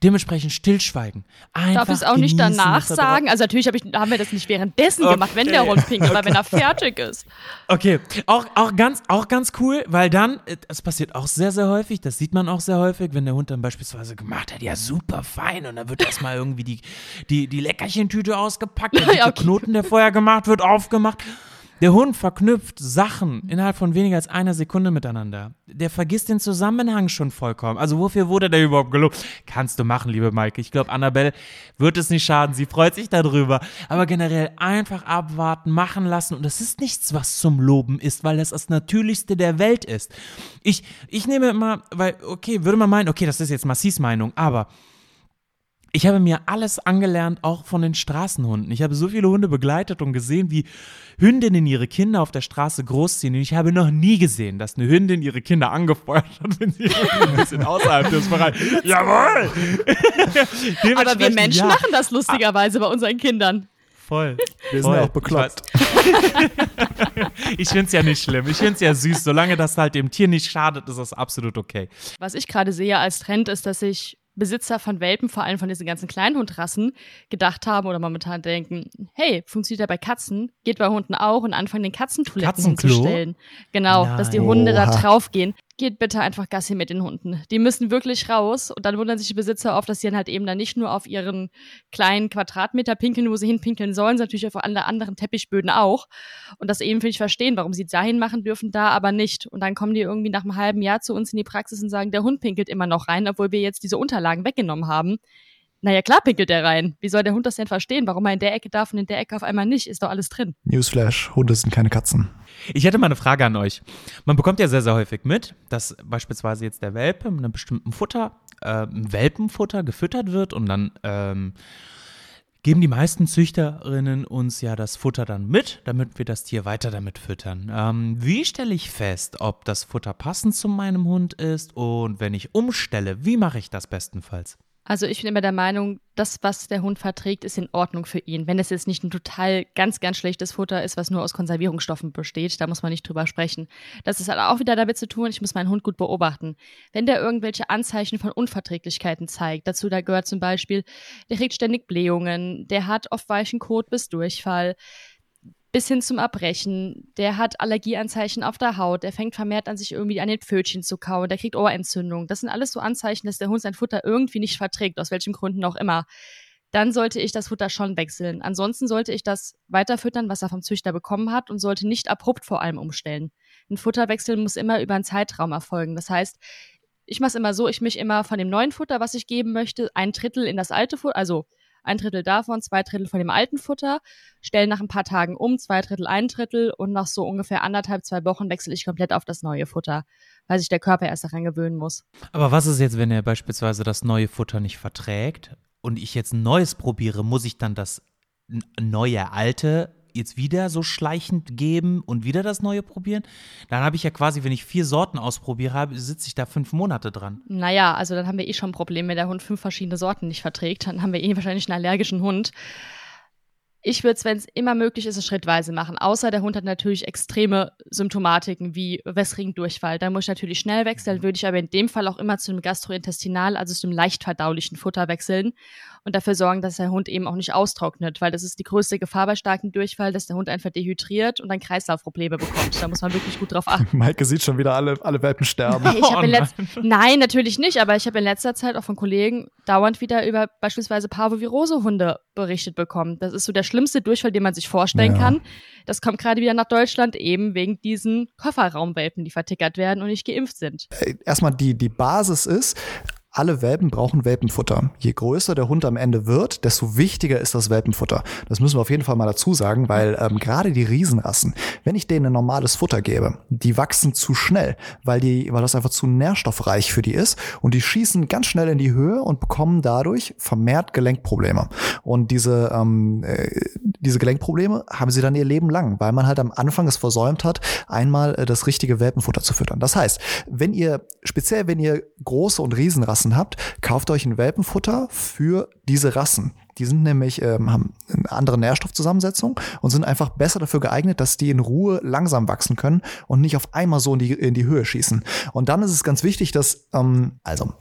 Dementsprechend stillschweigen. Einfach Darf ich es auch nicht danach sagen? Also natürlich hab ich, haben wir das nicht währenddessen Okay. gemacht, wenn der Hund pinkelt, aber wenn er fertig ist. Okay, auch, auch, ganz, auch ganz cool, weil dann, äh, das passiert auch sehr, sehr häufig, das sieht man auch sehr häufig, wenn der Hund dann beispielsweise gemacht hat, ja super fein und dann wird erstmal irgendwie die, die, die Leckerchentüte ausgepackt, (laughs) der Ja, okay. Knoten, der vorher gemacht wird, aufgemacht. Der Hund verknüpft Sachen innerhalb von weniger als einer Sekunde miteinander. Der vergisst den Zusammenhang schon vollkommen. Also wofür wurde der überhaupt gelobt? Kannst du machen, liebe Maike. Ich glaube, Annabelle wird es nicht schaden. Sie freut sich darüber. Aber generell einfach abwarten, machen lassen. Und das ist nichts, was zum Loben ist, weil das das Natürlichste der Welt ist. Ich, ich nehme immer, weil, okay, würde man meinen, okay, das ist jetzt Massis Meinung, aber ich habe mir alles angelernt, auch von den Straßenhunden. Ich habe so viele Hunde begleitet und gesehen, wie Hündinnen ihre Kinder auf der Straße großziehen. Und ich habe noch nie gesehen, dass eine Hündin ihre Kinder angefeuert hat, wenn sie (laughs) ein bisschen außerhalb des Bereichs. Jawohl! (laughs) Aber wir Menschen ja, machen das lustigerweise bei unseren Kindern. Voll. Wir sind voll. ja auch bekloppt. Ich (laughs) finde es ja nicht schlimm. Ich finde es ja süß. Solange das halt dem Tier nicht schadet, ist das absolut okay. Was ich gerade sehe als Trend ist, dass sich Besitzer von Welpen, vor allem von diesen ganzen Kleinhundrassen, gedacht haben oder momentan denken, hey, funktioniert ja bei Katzen, geht bei Hunden auch und anfangen den Katzentoiletten Katzenklo? hinzustellen. Genau, Nein. dass die Hunde da Oha. draufgehen. Geht bitte einfach Gassi mit den Hunden. Die müssen wirklich raus und dann wundern sich die Besitzer oft, dass sie dann halt eben dann nicht nur auf ihren kleinen Quadratmeter pinkeln, wo sie hinpinkeln sollen, sondern natürlich auf alle anderen Teppichböden auch. Und das eben will ich verstehen, warum sie dahin machen dürfen, da aber nicht. Und dann kommen die irgendwie nach einem halben Jahr zu uns in die Praxis und sagen, der Hund pinkelt immer noch rein, obwohl wir jetzt diese Unterlagen weggenommen haben. Naja, klar pinkelt der rein. Wie soll der Hund das denn verstehen? Warum er in der Ecke darf und in der Ecke auf einmal nicht? Ist doch alles drin. Newsflash, Hunde sind keine Katzen. Ich hätte mal eine Frage an euch. Man bekommt ja sehr, sehr häufig mit, dass beispielsweise jetzt der Welpe mit einem bestimmten Futter, äh, Welpenfutter gefüttert wird und dann ähm, geben die meisten Züchterinnen uns ja das Futter dann mit, damit wir das Tier weiter damit füttern. Ähm, wie stelle ich fest, ob das Futter passend zu meinem Hund ist und wenn ich umstelle, wie mache ich das bestenfalls? Also ich bin immer der Meinung, das, was der Hund verträgt, ist in Ordnung für ihn. Wenn es jetzt nicht ein total ganz, ganz schlechtes Futter ist, was nur aus Konservierungsstoffen besteht, da muss man nicht drüber sprechen. Das ist halt auch wieder damit zu tun, ich muss meinen Hund gut beobachten. Wenn der irgendwelche Anzeichen von Unverträglichkeiten zeigt, dazu da gehört zum Beispiel, der kriegt ständig Blähungen, der hat oft weichen Kot bis Durchfall, bis hin zum Erbrechen. Der hat Allergieanzeichen auf der Haut. Der fängt vermehrt an, sich irgendwie an den Pfötchen zu kauen. Der kriegt Ohrentzündung. Das sind alles so Anzeichen, dass der Hund sein Futter irgendwie nicht verträgt, aus welchen Gründen auch immer. Dann sollte ich das Futter schon wechseln. Ansonsten sollte ich das weiterfüttern, was er vom Züchter bekommen hat und sollte nicht abrupt vor allem umstellen. Ein Futterwechsel muss immer über einen Zeitraum erfolgen. Das heißt, ich mache es immer so, ich mich immer von dem neuen Futter, was ich geben möchte, ein Drittel in das alte Futter, also ein Drittel davon, zwei Drittel von dem alten Futter, stelle nach ein paar Tagen um, zwei Drittel, ein Drittel und nach so ungefähr anderthalb, zwei Wochen wechsle ich komplett auf das neue Futter, weil sich der Körper erst daran gewöhnen muss. Aber was ist jetzt, wenn er beispielsweise das neue Futter nicht verträgt und ich jetzt ein neues probiere, muss ich dann das neue alte jetzt wieder so schleichend geben und wieder das Neue probieren, dann habe ich ja quasi, wenn ich vier Sorten ausprobiere, sitze ich da fünf Monate dran. Naja, also dann haben wir eh schon ein Problem, wenn der Hund fünf verschiedene Sorten nicht verträgt, dann haben wir eh wahrscheinlich einen allergischen Hund. Ich würde es, wenn es immer möglich ist, schrittweise machen. Außer der Hund hat natürlich extreme Symptomatiken wie wässrigen Durchfall. Dann muss ich natürlich schnell wechseln, würde ich aber in dem Fall auch immer zu einem Gastrointestinal, also zu einem leicht verdaulichen Futter wechseln und dafür sorgen, dass der Hund eben auch nicht austrocknet, weil das ist die größte Gefahr bei starkem Durchfall, dass der Hund einfach dehydriert und dann Kreislaufprobleme bekommt. Da muss man wirklich gut drauf achten. (laughs) Maike sieht schon wieder alle, alle Welpen sterben. Ich oh, nein. nein, natürlich nicht, aber ich habe in letzter Zeit auch von Kollegen dauernd wieder über beispielsweise Parvovirose-Hunde berichtet bekommen. Das ist so der schlimmste Durchfall, den man sich vorstellen ja. kann. Das kommt gerade wieder nach Deutschland eben wegen diesen Kofferraumwelpen, die vertickert werden und nicht geimpft sind. Äh, erstmal die, die Basis ist, alle Welpen brauchen Welpenfutter. Je größer der Hund am Ende wird, desto wichtiger ist das Welpenfutter. Das müssen wir auf jeden Fall mal dazu sagen, weil ähm, gerade die Riesenrassen, wenn ich denen ein normales Futter gebe, die wachsen zu schnell, weil die, weil das einfach zu nährstoffreich für die ist und die schießen ganz schnell in die Höhe und bekommen dadurch vermehrt Gelenkprobleme. Und diese ähm, äh, diese Gelenkprobleme haben sie dann ihr Leben lang, weil man halt am Anfang es versäumt hat, einmal äh, das richtige Welpenfutter zu füttern. Das heißt, wenn ihr speziell wenn ihr große und Riesenrassen Rassen habt, kauft euch ein Welpenfutter für diese Rassen. Die sind nämlich, ähm, haben eine andere Nährstoffzusammensetzung und sind einfach besser dafür geeignet, dass die in Ruhe langsam wachsen können und nicht auf einmal so in die, in die Höhe schießen. Und dann ist es ganz wichtig, dass, ähm, also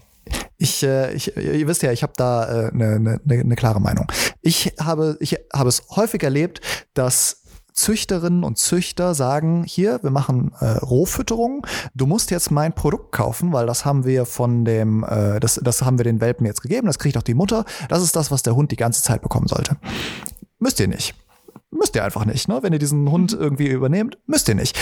ich, äh, ich, ihr wisst ja, ich habe da eine äh, ne, ne, ne klare Meinung. Ich habe, ich habe es häufig erlebt, dass Züchterinnen und Züchter sagen, hier, wir machen äh, Rohfütterung, du musst jetzt mein Produkt kaufen, weil das haben wir von dem, äh, das, das haben wir den Welpen jetzt gegeben, das kriegt auch die Mutter, das ist das, was der Hund die ganze Zeit bekommen sollte. Müsst ihr nicht. Müsst ihr einfach nicht, ne? Wenn ihr diesen Hund irgendwie übernehmt, müsst ihr nicht.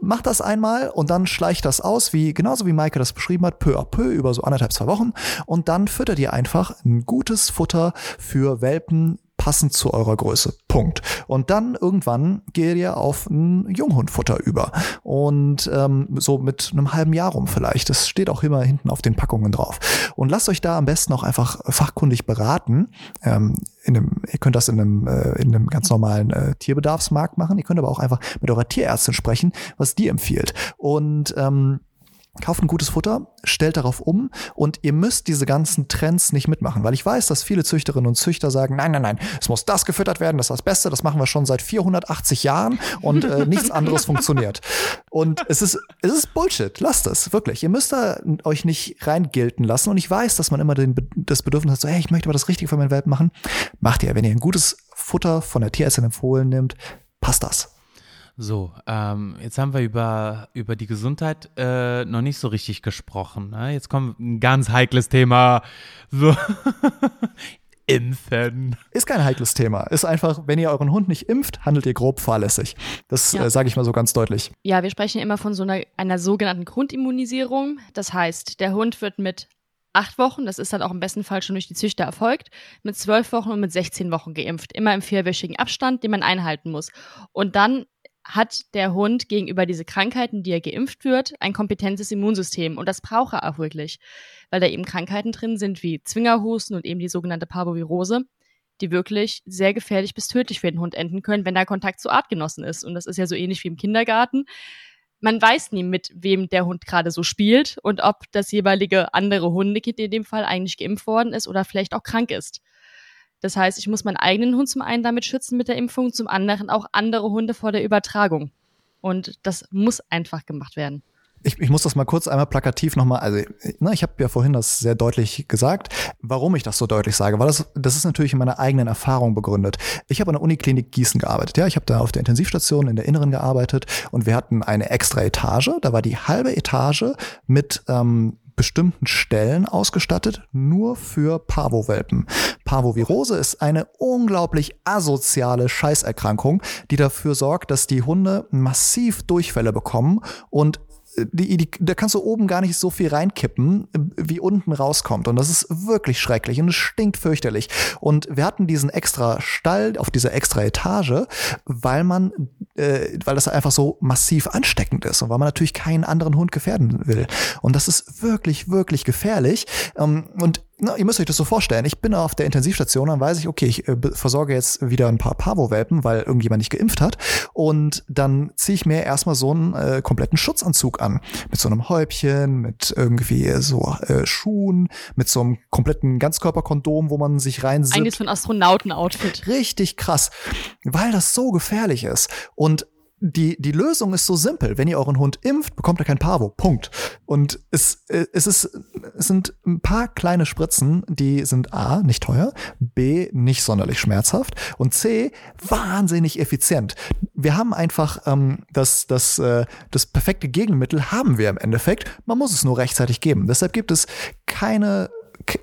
Macht das einmal und dann schleicht das aus, wie, genauso wie Maike das beschrieben hat, peu à peu über so anderthalb, zwei Wochen. Und dann füttert ihr einfach ein gutes Futter für Welpen, passend zu eurer Größe. Punkt. Und dann irgendwann geht ihr auf ein Junghundfutter über. Und ähm, so mit einem halben Jahr rum vielleicht. Das steht auch immer hinten auf den Packungen drauf. Und lasst euch da am besten auch einfach fachkundig beraten. Ähm, in einem, ihr könnt das in einem, äh, in einem ganz normalen äh, Tierbedarfsmarkt machen. Ihr könnt aber auch einfach mit eurer Tierärztin sprechen, was die empfiehlt. Und ähm, kauft ein gutes Futter, stellt darauf um und ihr müsst diese ganzen Trends nicht mitmachen, weil ich weiß, dass viele Züchterinnen und Züchter sagen, nein, nein, nein, es muss das gefüttert werden, das ist das Beste, das machen wir schon seit 480 Jahren und äh, nichts (laughs) anderes funktioniert. Und es ist, es ist Bullshit, lasst es, wirklich. Ihr müsst da euch nicht reingilten lassen und ich weiß, dass man immer den, das Bedürfnis hat, so, hey, ich möchte aber das Richtige für meinen Welpen machen. Macht ihr, wenn ihr ein gutes Futter von der Tierärztin empfohlen nimmt, passt das. So, ähm, jetzt haben wir über, über die Gesundheit äh, noch nicht so richtig gesprochen. Ne? Jetzt kommt ein ganz heikles Thema. So. (laughs) Impfen. Ist kein heikles Thema. Ist einfach, wenn ihr euren Hund nicht impft, handelt ihr grob fahrlässig. Das Ja. äh, sage ich mal so ganz deutlich. Ja, wir sprechen immer von so einer, einer sogenannten Grundimmunisierung. Das heißt, der Hund wird mit acht Wochen, das ist dann auch im besten Fall schon durch die Züchter erfolgt, mit zwölf Wochen und mit 16 Wochen geimpft. Immer im vierwöchigen Abstand, den man einhalten muss. Und dann hat der Hund gegenüber diese Krankheiten, die er geimpft wird, ein kompetentes Immunsystem. Und das braucht er auch wirklich, weil da eben Krankheiten drin sind wie Zwingerhusten und eben die sogenannte Parvovirose, die wirklich sehr gefährlich bis tödlich für den Hund enden können, wenn da Kontakt zu Artgenossen ist. Und das ist ja so ähnlich wie im Kindergarten. Man weiß nie, mit wem der Hund gerade so spielt und ob das jeweilige andere Hundekind in dem Fall eigentlich geimpft worden ist oder vielleicht auch krank ist. Das heißt, ich muss meinen eigenen Hund zum einen damit schützen mit der Impfung, zum anderen auch andere Hunde vor der Übertragung. Und das muss einfach gemacht werden. Ich, ich muss das mal kurz einmal plakativ nochmal, also ne, ich habe ja vorhin das sehr deutlich gesagt, warum ich das so deutlich sage, weil das, das ist natürlich in meiner eigenen Erfahrung begründet. Ich habe an der Uniklinik Gießen gearbeitet, ja, ich habe da auf der Intensivstation in der Inneren gearbeitet und wir hatten eine extra Etage, da war die halbe Etage mit ähm, bestimmten Stellen ausgestattet, nur für Parvowelpen. Parvovirose ist eine unglaublich asoziale Scheißerkrankung, die dafür sorgt, dass die Hunde massiv Durchfälle bekommen und die, die, da kannst du oben gar nicht so viel reinkippen, wie unten rauskommt. Und das ist wirklich schrecklich und es stinkt fürchterlich. Und wir hatten diesen extra Stall auf dieser extra Etage, weil man, äh, weil das einfach so massiv ansteckend ist und weil man natürlich keinen anderen Hund gefährden will. Und das ist wirklich, wirklich gefährlich. Ähm, und na, ihr müsst euch das so vorstellen. Ich bin auf der Intensivstation, dann weiß ich, okay, ich äh, versorge jetzt wieder ein paar Pavo-Welpen, weil irgendjemand nicht geimpft hat. Und dann ziehe ich mir erstmal so einen äh, kompletten Schutzanzug an. Mit so einem Häubchen, mit irgendwie so äh, Schuhen, mit so einem kompletten Ganzkörperkondom, wo man sich reinsippt. Eigentlich so ein Astronauten-Outfit. Richtig krass, weil das so gefährlich ist. Und die, die Lösung ist so simpel. Wenn ihr euren Hund impft, bekommt er kein Parvo. Punkt. Und es, äh, es, ist, es sind ein paar kleine Spritzen, die sind A, nicht teuer, B, nicht sonderlich schmerzhaft und C, wahnsinnig effizient. Wir haben einfach ähm, das, das, äh, das perfekte Gegenmittel haben wir im Endeffekt. Man muss es nur rechtzeitig geben. Deshalb gibt es keine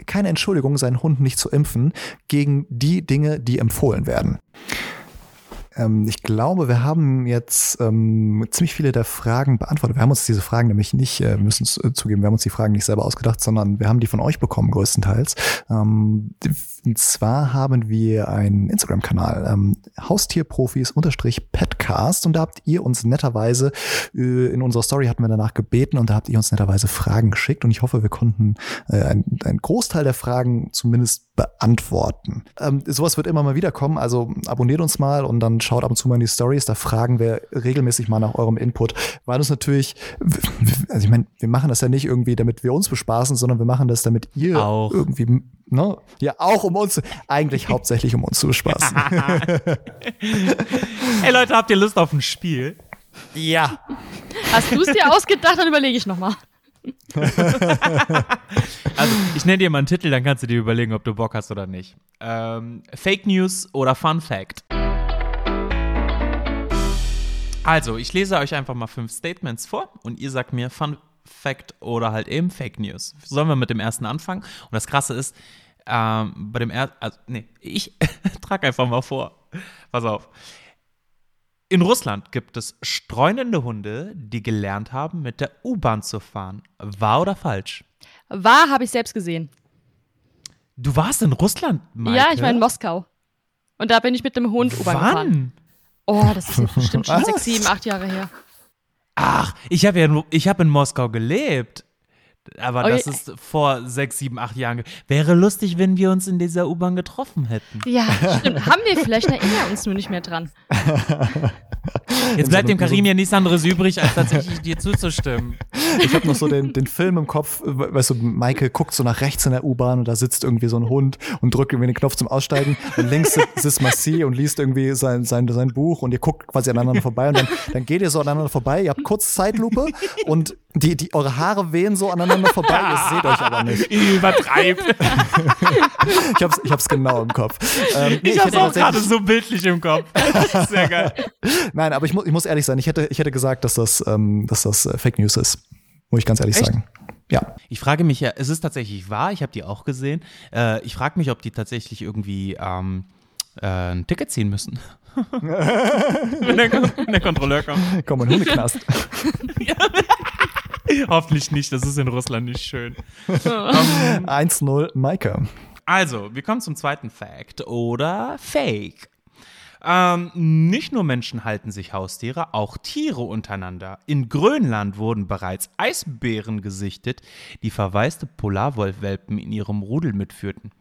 keine Entschuldigung, seinen Hund nicht zu impfen gegen die Dinge, die empfohlen werden. Ähm, ich glaube, wir haben jetzt ähm, ziemlich viele der Fragen beantwortet. Wir haben uns diese Fragen nämlich nicht, äh, müssen äh, zugeben, wir haben uns die Fragen nicht selber ausgedacht, sondern wir haben die von euch bekommen größtenteils. Ähm, und zwar haben wir einen Instagram-Kanal, ähm, Haustierprofis-Petcast und da habt ihr uns netterweise, äh, in unserer Story hatten wir danach gebeten und da habt ihr uns netterweise Fragen geschickt und ich hoffe, wir konnten äh, einen, einen Großteil der Fragen zumindest beantworten. Ähm, sowas wird immer mal wieder kommen, also abonniert uns mal und dann schaut ab und zu mal in die Stories, da fragen wir regelmäßig mal nach eurem Input, weil das natürlich, also ich meine, wir machen das ja nicht irgendwie, damit wir uns bespaßen, sondern wir machen das, damit ihr Auch. irgendwie, ne, ja, auch um uns, eigentlich hauptsächlich um uns zu bespaßen. (laughs) Hey Leute, habt ihr Lust auf ein Spiel? ja. Hast du es dir ausgedacht, dann überlege ich nochmal. (laughs) Also, ich nenne dir mal einen Titel, dann kannst du dir überlegen, ob du Bock hast oder nicht. Ähm, Fake News oder Fun Fact? Also, ich lese euch einfach mal fünf Statements vor und ihr sagt mir Fun Fact oder halt eben Fake News. Sollen wir mit dem ersten anfangen? Und das Krasse ist, ähm, bei dem ersten, also, nee, ich (laughs) trage einfach mal vor. Pass auf. In Russland gibt es streunende Hunde, die gelernt haben, mit der U-Bahn zu fahren. Wahr oder falsch? War, habe ich selbst gesehen. Du warst in Russland, Maike? Ja, ich war in Moskau. Und da bin ich mit dem Hund U-Bahn gefahren. Oh, das ist jetzt bestimmt schon Was? sechs, sieben, acht Jahre her. Ach, ich habe ja nur, ich habe in Moskau gelebt. Aber Oh, das ist vor sechs, sieben, acht Jahren. Wäre lustig, wenn wir uns in dieser U-Bahn getroffen hätten. Ja, stimmt. Haben wir vielleicht, erinnern wir uns nur nicht mehr dran. Jetzt bleibt dem Karim ja nichts anderes übrig, als tatsächlich dir zuzustimmen. Ich habe noch so den, den Film im Kopf, we- weißt du, Maike guckt so nach rechts in der U-Bahn und da sitzt irgendwie so ein Hund und drückt irgendwie den Knopf zum Aussteigen und links sitzt- sitzt Massi und liest irgendwie sein, sein, sein Buch und ihr guckt quasi aneinander vorbei und dann, dann geht ihr so aneinander vorbei, ihr habt kurz Zeitlupe und Die, die, eure Haare wehen so aneinander vorbei, ihr seht euch aber nicht. (laughs) Übertreibt. (laughs) Ich hab's, ich hab's genau im Kopf. Ähm, nee, Ich hab's hätte auch gerade so bildlich im Kopf. (laughs) Sehr geil. Nein, aber ich, mu ich muss ehrlich sein, ich hätte, ich hätte gesagt, dass das, ähm, dass das äh, Fake News ist. Muss ich ganz ehrlich Echt? sagen. Ja. Ich frage mich ja, es ist tatsächlich wahr, ich habe die auch gesehen. Äh, ich frage mich, ob die tatsächlich irgendwie ähm, äh, ein Ticket ziehen müssen. wenn, der, wenn der Kontrolleur kommt. Komm, in den Hundeknast. (laughs) Hoffentlich nicht, das ist in Russland nicht schön. (laughs) 1-0, Maike. Also, wir kommen zum zweiten Fact oder Fake. Ähm, nicht nur Menschen halten sich Haustiere, auch Tiere untereinander. In Grönland wurden bereits Eisbären gesichtet, die verwaiste Polarwolfwelpen in ihrem Rudel mitführten.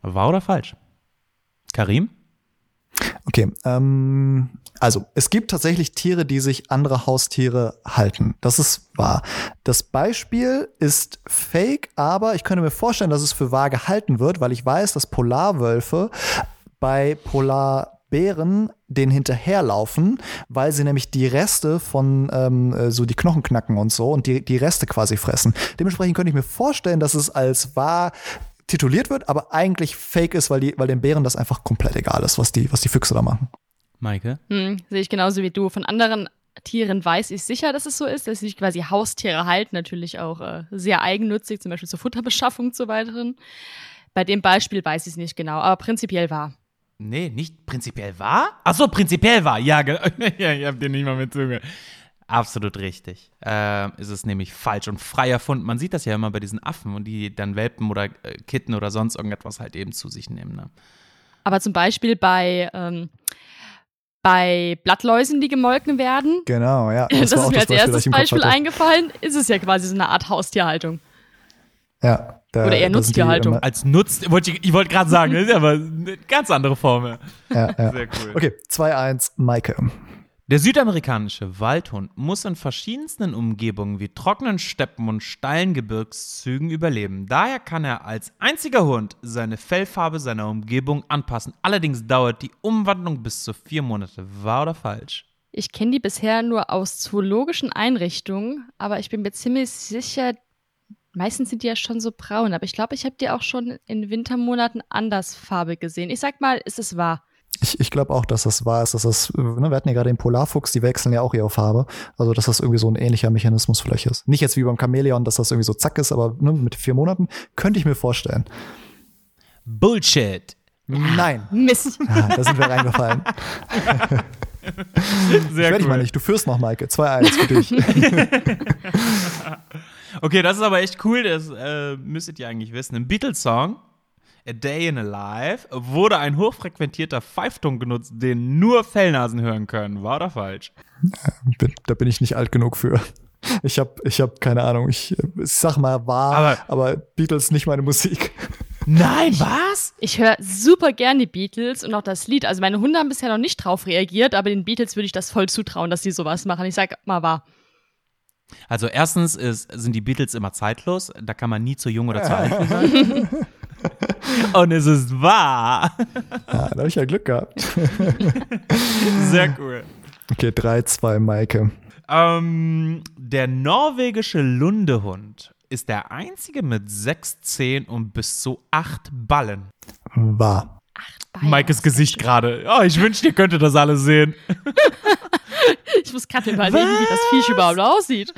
Wahr oder falsch? Karim? Okay, ähm, also es gibt tatsächlich Tiere, die sich andere Haustiere halten. Das ist wahr. Das Beispiel ist fake, aber ich könnte mir vorstellen, dass es für wahr gehalten wird, weil ich weiß, dass Polarwölfe bei Polarbären den hinterherlaufen, weil sie nämlich die Reste von ähm, äh, so die Knochen knacken und so und die, die Reste quasi fressen. Dementsprechend könnte ich mir vorstellen, dass es als wahr tituliert wird, aber eigentlich fake ist, weil, die, weil den Bären das einfach komplett egal ist, was die, was die Füchse da machen. Maike? Hm, sehe ich genauso wie du. Von anderen Tieren weiß ich sicher, dass es so ist, dass sie sich quasi Haustiere halten, natürlich auch äh, sehr eigennützig, zum Beispiel zur Futterbeschaffung zu weiteren. Bei dem Beispiel weiß ich es nicht genau, aber prinzipiell wahr. Nee, nicht prinzipiell wahr? Ach so, prinzipiell wahr. Ja, ge- (laughs) ja ich hab dir nicht mal mit zugehört. Absolut richtig. Ähm, ist es nämlich falsch und frei erfunden. Man sieht das ja immer bei diesen Affen und die dann Welpen oder äh, Kitten oder sonst irgendetwas halt eben zu sich nehmen. Ne? Aber zum Beispiel bei, ähm, bei Blattläusen, die gemolken werden, Genau, ja. (laughs) das, war ist mir als das erstes Beispiel hatte. eingefallen, ist es ja quasi so eine Art Haustierhaltung. Ja, da, Oder eher Nutztierhaltung. Als Nutz, wollte ich, ich wollte gerade sagen, das (laughs) ist aber eine ganz andere Formel. Ja, ja. Sehr cool. Okay, 2-1, Maike. Der südamerikanische Waldhund muss in verschiedensten Umgebungen wie trockenen Steppen und steilen Gebirgszügen überleben. Daher kann er als einziger Hund seine Fellfarbe seiner Umgebung anpassen. Allerdings dauert die Umwandlung bis zu vier Monate. Wahr oder falsch? Ich kenne die bisher nur aus zoologischen Einrichtungen, aber ich bin mir ziemlich sicher, meistens sind die ja schon so braun, aber ich glaube, ich habe die auch schon in Wintermonaten anders Farbe gesehen. Ich sag mal, ist es wahr? Ich, ich glaube auch, dass das wahr ist, dass das, äh, ne, wir hatten ja gerade den Polarfuchs, die wechseln ja auch ihre Farbe. Also, dass das irgendwie so ein ähnlicher Mechanismus vielleicht ist. Nicht jetzt wie beim Chamäleon, dass das irgendwie so zack ist, aber ne, mit vier Monaten könnte ich mir vorstellen. Bullshit. Nein. (laughs) Mist. Ah, da sind wir reingefallen. (laughs) Sehr Werde ich mal nicht. Du führst noch, Maike. 2-1 für dich. (laughs) Okay, das ist aber echt cool. Das äh, müsstet ihr eigentlich wissen. Im Beatles-Song A Day in a Life wurde ein hochfrequentierter Pfeifton genutzt, den nur Fellnasen hören können. Wahr oder falsch? Da bin ich nicht alt genug für. Ich habe ich hab keine Ahnung. Ich, ich sag mal wahr, Aber- aber, Beatles nicht meine Musik. Nein, was? Ich höre super gern die Beatles und auch das Lied. Also meine Hunde haben bisher noch nicht drauf reagiert, aber den Beatles würde ich das voll zutrauen, dass sie sowas machen. Ich sag mal wahr. Also erstens ist, sind die Beatles immer zeitlos. Da kann man nie zu jung oder zu alt (laughs) sein. (laughs) Und es ist wahr. (laughs) Ja, da habe ich ja Glück gehabt. (laughs) Sehr cool. Okay, 3-2, Maike. Ähm, der norwegische Lundehund ist der einzige mit sechs Zehen und bis zu acht Ballen. Wahr. Bayern. Maikes Gesicht gerade. Oh, ich wünschte, ihr könntet das alle sehen. Ich muss gerade überlegen, wie das Viech überhaupt aussieht.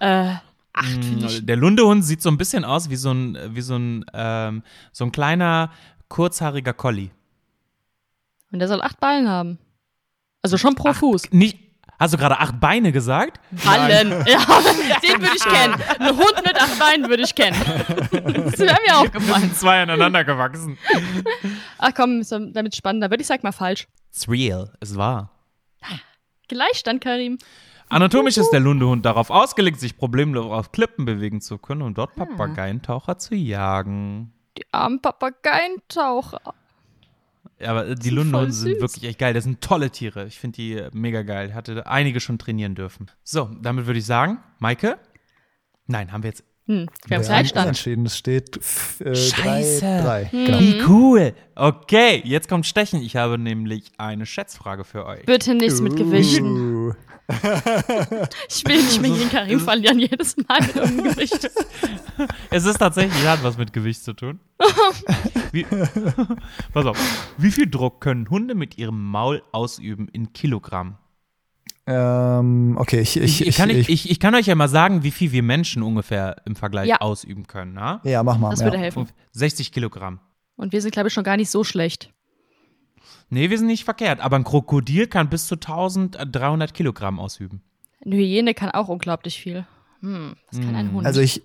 Äh, acht finde ich. Der Lundehund sieht so ein bisschen aus wie so ein, wie so ein, ähm, so ein kleiner, kurzhaariger Collie. Und der soll acht Ballen haben. Also schon pro Fuß. Nicht, hast du gerade acht Beine gesagt? Ballen. Ja, den würde ich kennen. Ein Hund mit acht Beinen würde ich kennen. Das wäre mir aufgefallen. (laughs) Zwei aneinander gewachsen. Ach komm, ist damit spannender. Würde ich sag mal falsch. It's real, es war. Gleichstand, Karim. Anatomisch ist der Lundehund darauf ausgelegt, sich problemlos auf Klippen bewegen zu können und dort Papageientaucher zu jagen. Die armen Papageientaucher. Ja, aber die Lundehunde sind wirklich echt geil. Das sind tolle Tiere. Ich finde die äh, mega geil. Hatte einige schon trainieren dürfen. So, damit würde ich sagen, Maike? Nein, haben wir jetzt Hm, wir haben Ja, Gleichstand. Unentschieden. Es steht äh, Scheiße. drei, drei. Hm. Genau. Wie cool. Okay, jetzt kommt Stechen. Ich habe nämlich eine Schätzfrage für euch. Bitte nichts mit Gewichten. Uh. Ich will nicht mehr gegen (laughs) Karim verlieren, jedes Mal mit irgendeinem Gewicht. Es ist tatsächlich, hat was mit Gewicht zu tun. (laughs) Wie, (laughs) pass auf. Wie viel Druck können Hunde mit ihrem Maul ausüben in Kilogramm? Ähm, okay, ich, ich, Ich, ich, kann, ich, ich, ich kann euch ja mal sagen, wie viel wir Menschen ungefähr im Vergleich Ja. ausüben können. Na? ja, mach mal. Das ja. würde helfen. 60 Kilogramm. Und wir sind, glaube ich, schon gar nicht so schlecht. Nee, wir sind nicht verkehrt. Aber ein Krokodil kann bis zu 1300 Kilogramm ausüben. Eine Hyäne kann auch unglaublich viel. Hm, das kann ein Hund. Also ich,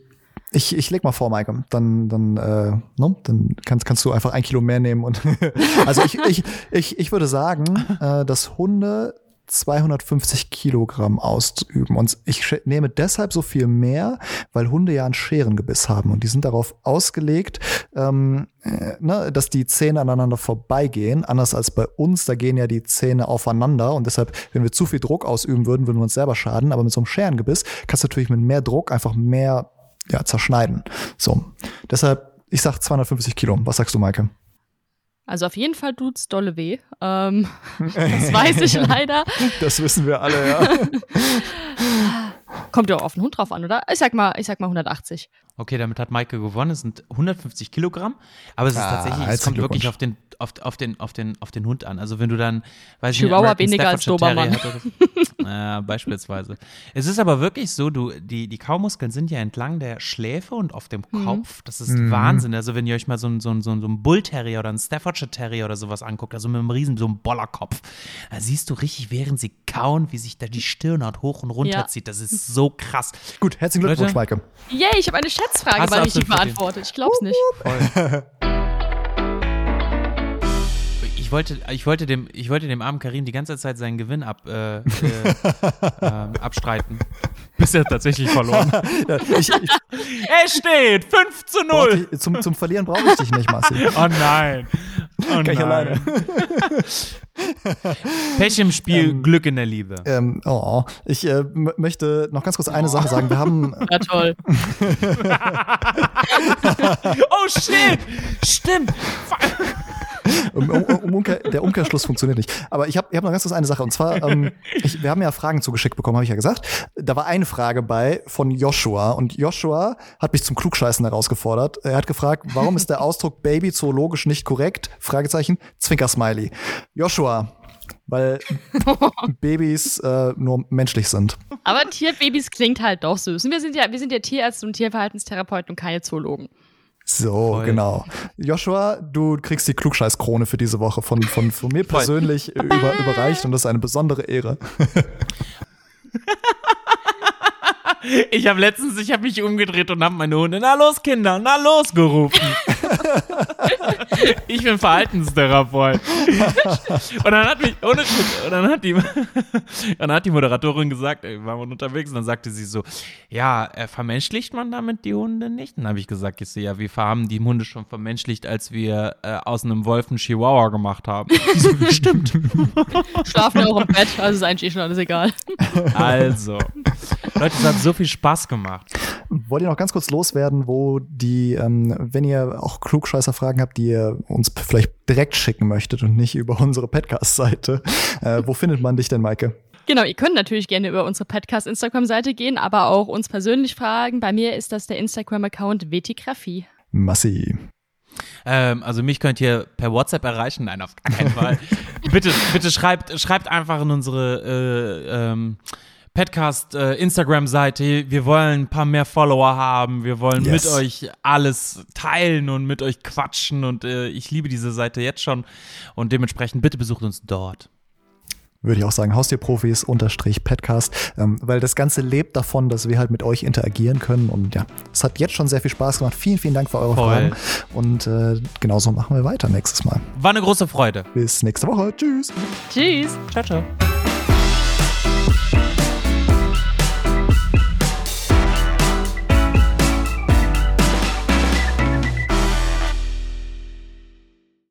ich, ich leg mal vor, Maike. Dann, dann, äh, no? dann kannst, kannst du einfach ein Kilo mehr nehmen. Und (laughs) also ich, ich, ich, ich würde sagen, äh, dass Hunde 250 Kilogramm ausüben. Und ich nehme deshalb so viel mehr, weil Hunde ja ein Scherengebiss haben. Und die sind darauf ausgelegt, ähm, äh, ne, dass die Zähne aneinander vorbeigehen. Anders als bei uns, da gehen ja die Zähne aufeinander. Und deshalb, wenn wir zu viel Druck ausüben würden, würden wir uns selber schaden. Aber mit so einem Scherengebiss kannst du natürlich mit mehr Druck einfach mehr ja, zerschneiden. So. Deshalb, ich sag 250 Kilo. Was sagst du, Maike? Also auf jeden Fall tut's dolle weh. Ähm, das weiß ich (laughs) leider. Das wissen wir alle, ja. Kommt ja auch auf den Hund drauf an, oder? Ich sag mal, ich sag mal 180. Okay, damit hat Maike gewonnen. Es sind 150 Kilogramm. Aber es ist Ah, tatsächlich, es kommt wirklich auf den, auf, auf, den, auf, den, auf den Hund an. Also wenn du dann, weiß ich Chihuahua nicht, weniger als Dobermann. Terrier hat oder- äh, (laughs) beispielsweise. Es ist aber wirklich so, du, die, die Kaumuskeln sind ja entlang der Schläfe und auf dem Mhm. Kopf. Das ist Wahnsinn. Also wenn ihr euch mal so einen so so so einen Bull Terrier oder einen Staffordshire Terrier oder sowas anguckt, also mit einem riesen, so einem Bollerkopf, da siehst du richtig, während sie kauen, wie sich da die Stirnhaut hoch und runter Ja. zieht. Das ist so krass. Gut, herzlichen Glückwunsch, Leute. Maike. Yay, ich habe eine Schätzfrage mal richtig beantwortet. Ich glaub's nicht. (laughs) Ich wollte, ich, wollte dem, ich wollte dem armen Karim die ganze Zeit seinen Gewinn ab, äh, äh, (laughs) ähm, abstreiten. (laughs) Bis er tatsächlich verloren hat. Ja, (laughs) ich, ich, Es steht 5 zu brauch 0. dich, zum, zum Verlieren brauche ich dich nicht, Marci. Oh nein. Oh Kann ich nein. alleine. Pech im Spiel, Glück in der Liebe. Ähm, oh, ich äh, möchte noch ganz kurz eine Sache sagen. Wir haben, Ja, toll. Oh shit! Stimmt! Um, um, um, Umkehr, der Umkehrschluss funktioniert nicht. Aber ich habe ich hab noch ganz kurz eine Sache. Und zwar, ähm, ich, wir haben ja Fragen zugeschickt bekommen, habe ich ja gesagt. Da war eine Frage bei von Joshua. Und Joshua hat mich zum Klugscheißen herausgefordert. Er hat gefragt, warum ist der Ausdruck Baby zoologisch nicht korrekt? Fragezeichen, Zwinker-Smiley. Joshua, weil (laughs) Babys äh, nur menschlich sind. Aber Tierbabys klingt halt doch süß. Und wir sind ja, wir sind ja Tierärzte und Tierverhaltenstherapeuten und keine Zoologen. So, Voll. genau. Joshua, du kriegst die Klugscheißkrone für diese Woche von, von, von mir persönlich über, überreicht und das ist eine besondere Ehre. (laughs) Ich habe letztens, ich habe mich umgedreht und habe meine Hunde, na los Kinder, na los gerufen. ich bin Verhaltenstherapeut. und dann hat mich, ohne und dann hat die, (laughs) dann hat die Moderatorin gesagt, ey, wir waren unterwegs und dann sagte sie so, ja, äh, vermenschlicht man damit die Hunde nicht? Und dann habe ich gesagt, ich so, ja, wir haben die Hunde schon vermenschlicht, als wir äh, aus einem Wolf einen Chihuahua gemacht haben. (laughs) So, stimmt. Schlafen ja auch im Bett, also ist eigentlich eh schon alles egal. Also, Leute, es hat so viel Spaß gemacht. Wollt ihr noch ganz kurz loswerden, wo die, ähm, wenn ihr auch Klugscheißer-Fragen habt, die ihr uns vielleicht direkt schicken möchtet und nicht über unsere Podcast-Seite, äh, wo findet man dich denn, Maike? Genau, ihr könnt natürlich gerne über unsere Podcast-Instagram-Seite gehen, aber auch uns persönlich fragen. Bei mir ist das der Instagram-Account Vetigraphie. Massi. Ähm, also mich könnt ihr per WhatsApp erreichen. Nein, auf keinen Fall. (laughs) bitte, bitte schreibt, schreibt einfach in unsere äh, ähm, Podcast äh, Instagram-Seite. Wir wollen ein paar mehr Follower haben. Wir wollen Yes. mit euch alles teilen und mit euch quatschen. Und äh, ich liebe diese Seite jetzt schon. Und dementsprechend bitte besucht uns dort. Würde ich auch sagen, Haustierprofis unterstrich Podcast, ähm, weil das Ganze lebt davon, dass wir halt mit euch interagieren können. Und ja, es hat jetzt schon sehr viel Spaß gemacht. Vielen, vielen Dank für eure Voll. Fragen. Und äh, genauso machen wir weiter nächstes Mal. War eine große Freude. Bis nächste Woche. Tschüss. Tschüss! Ciao, ciao.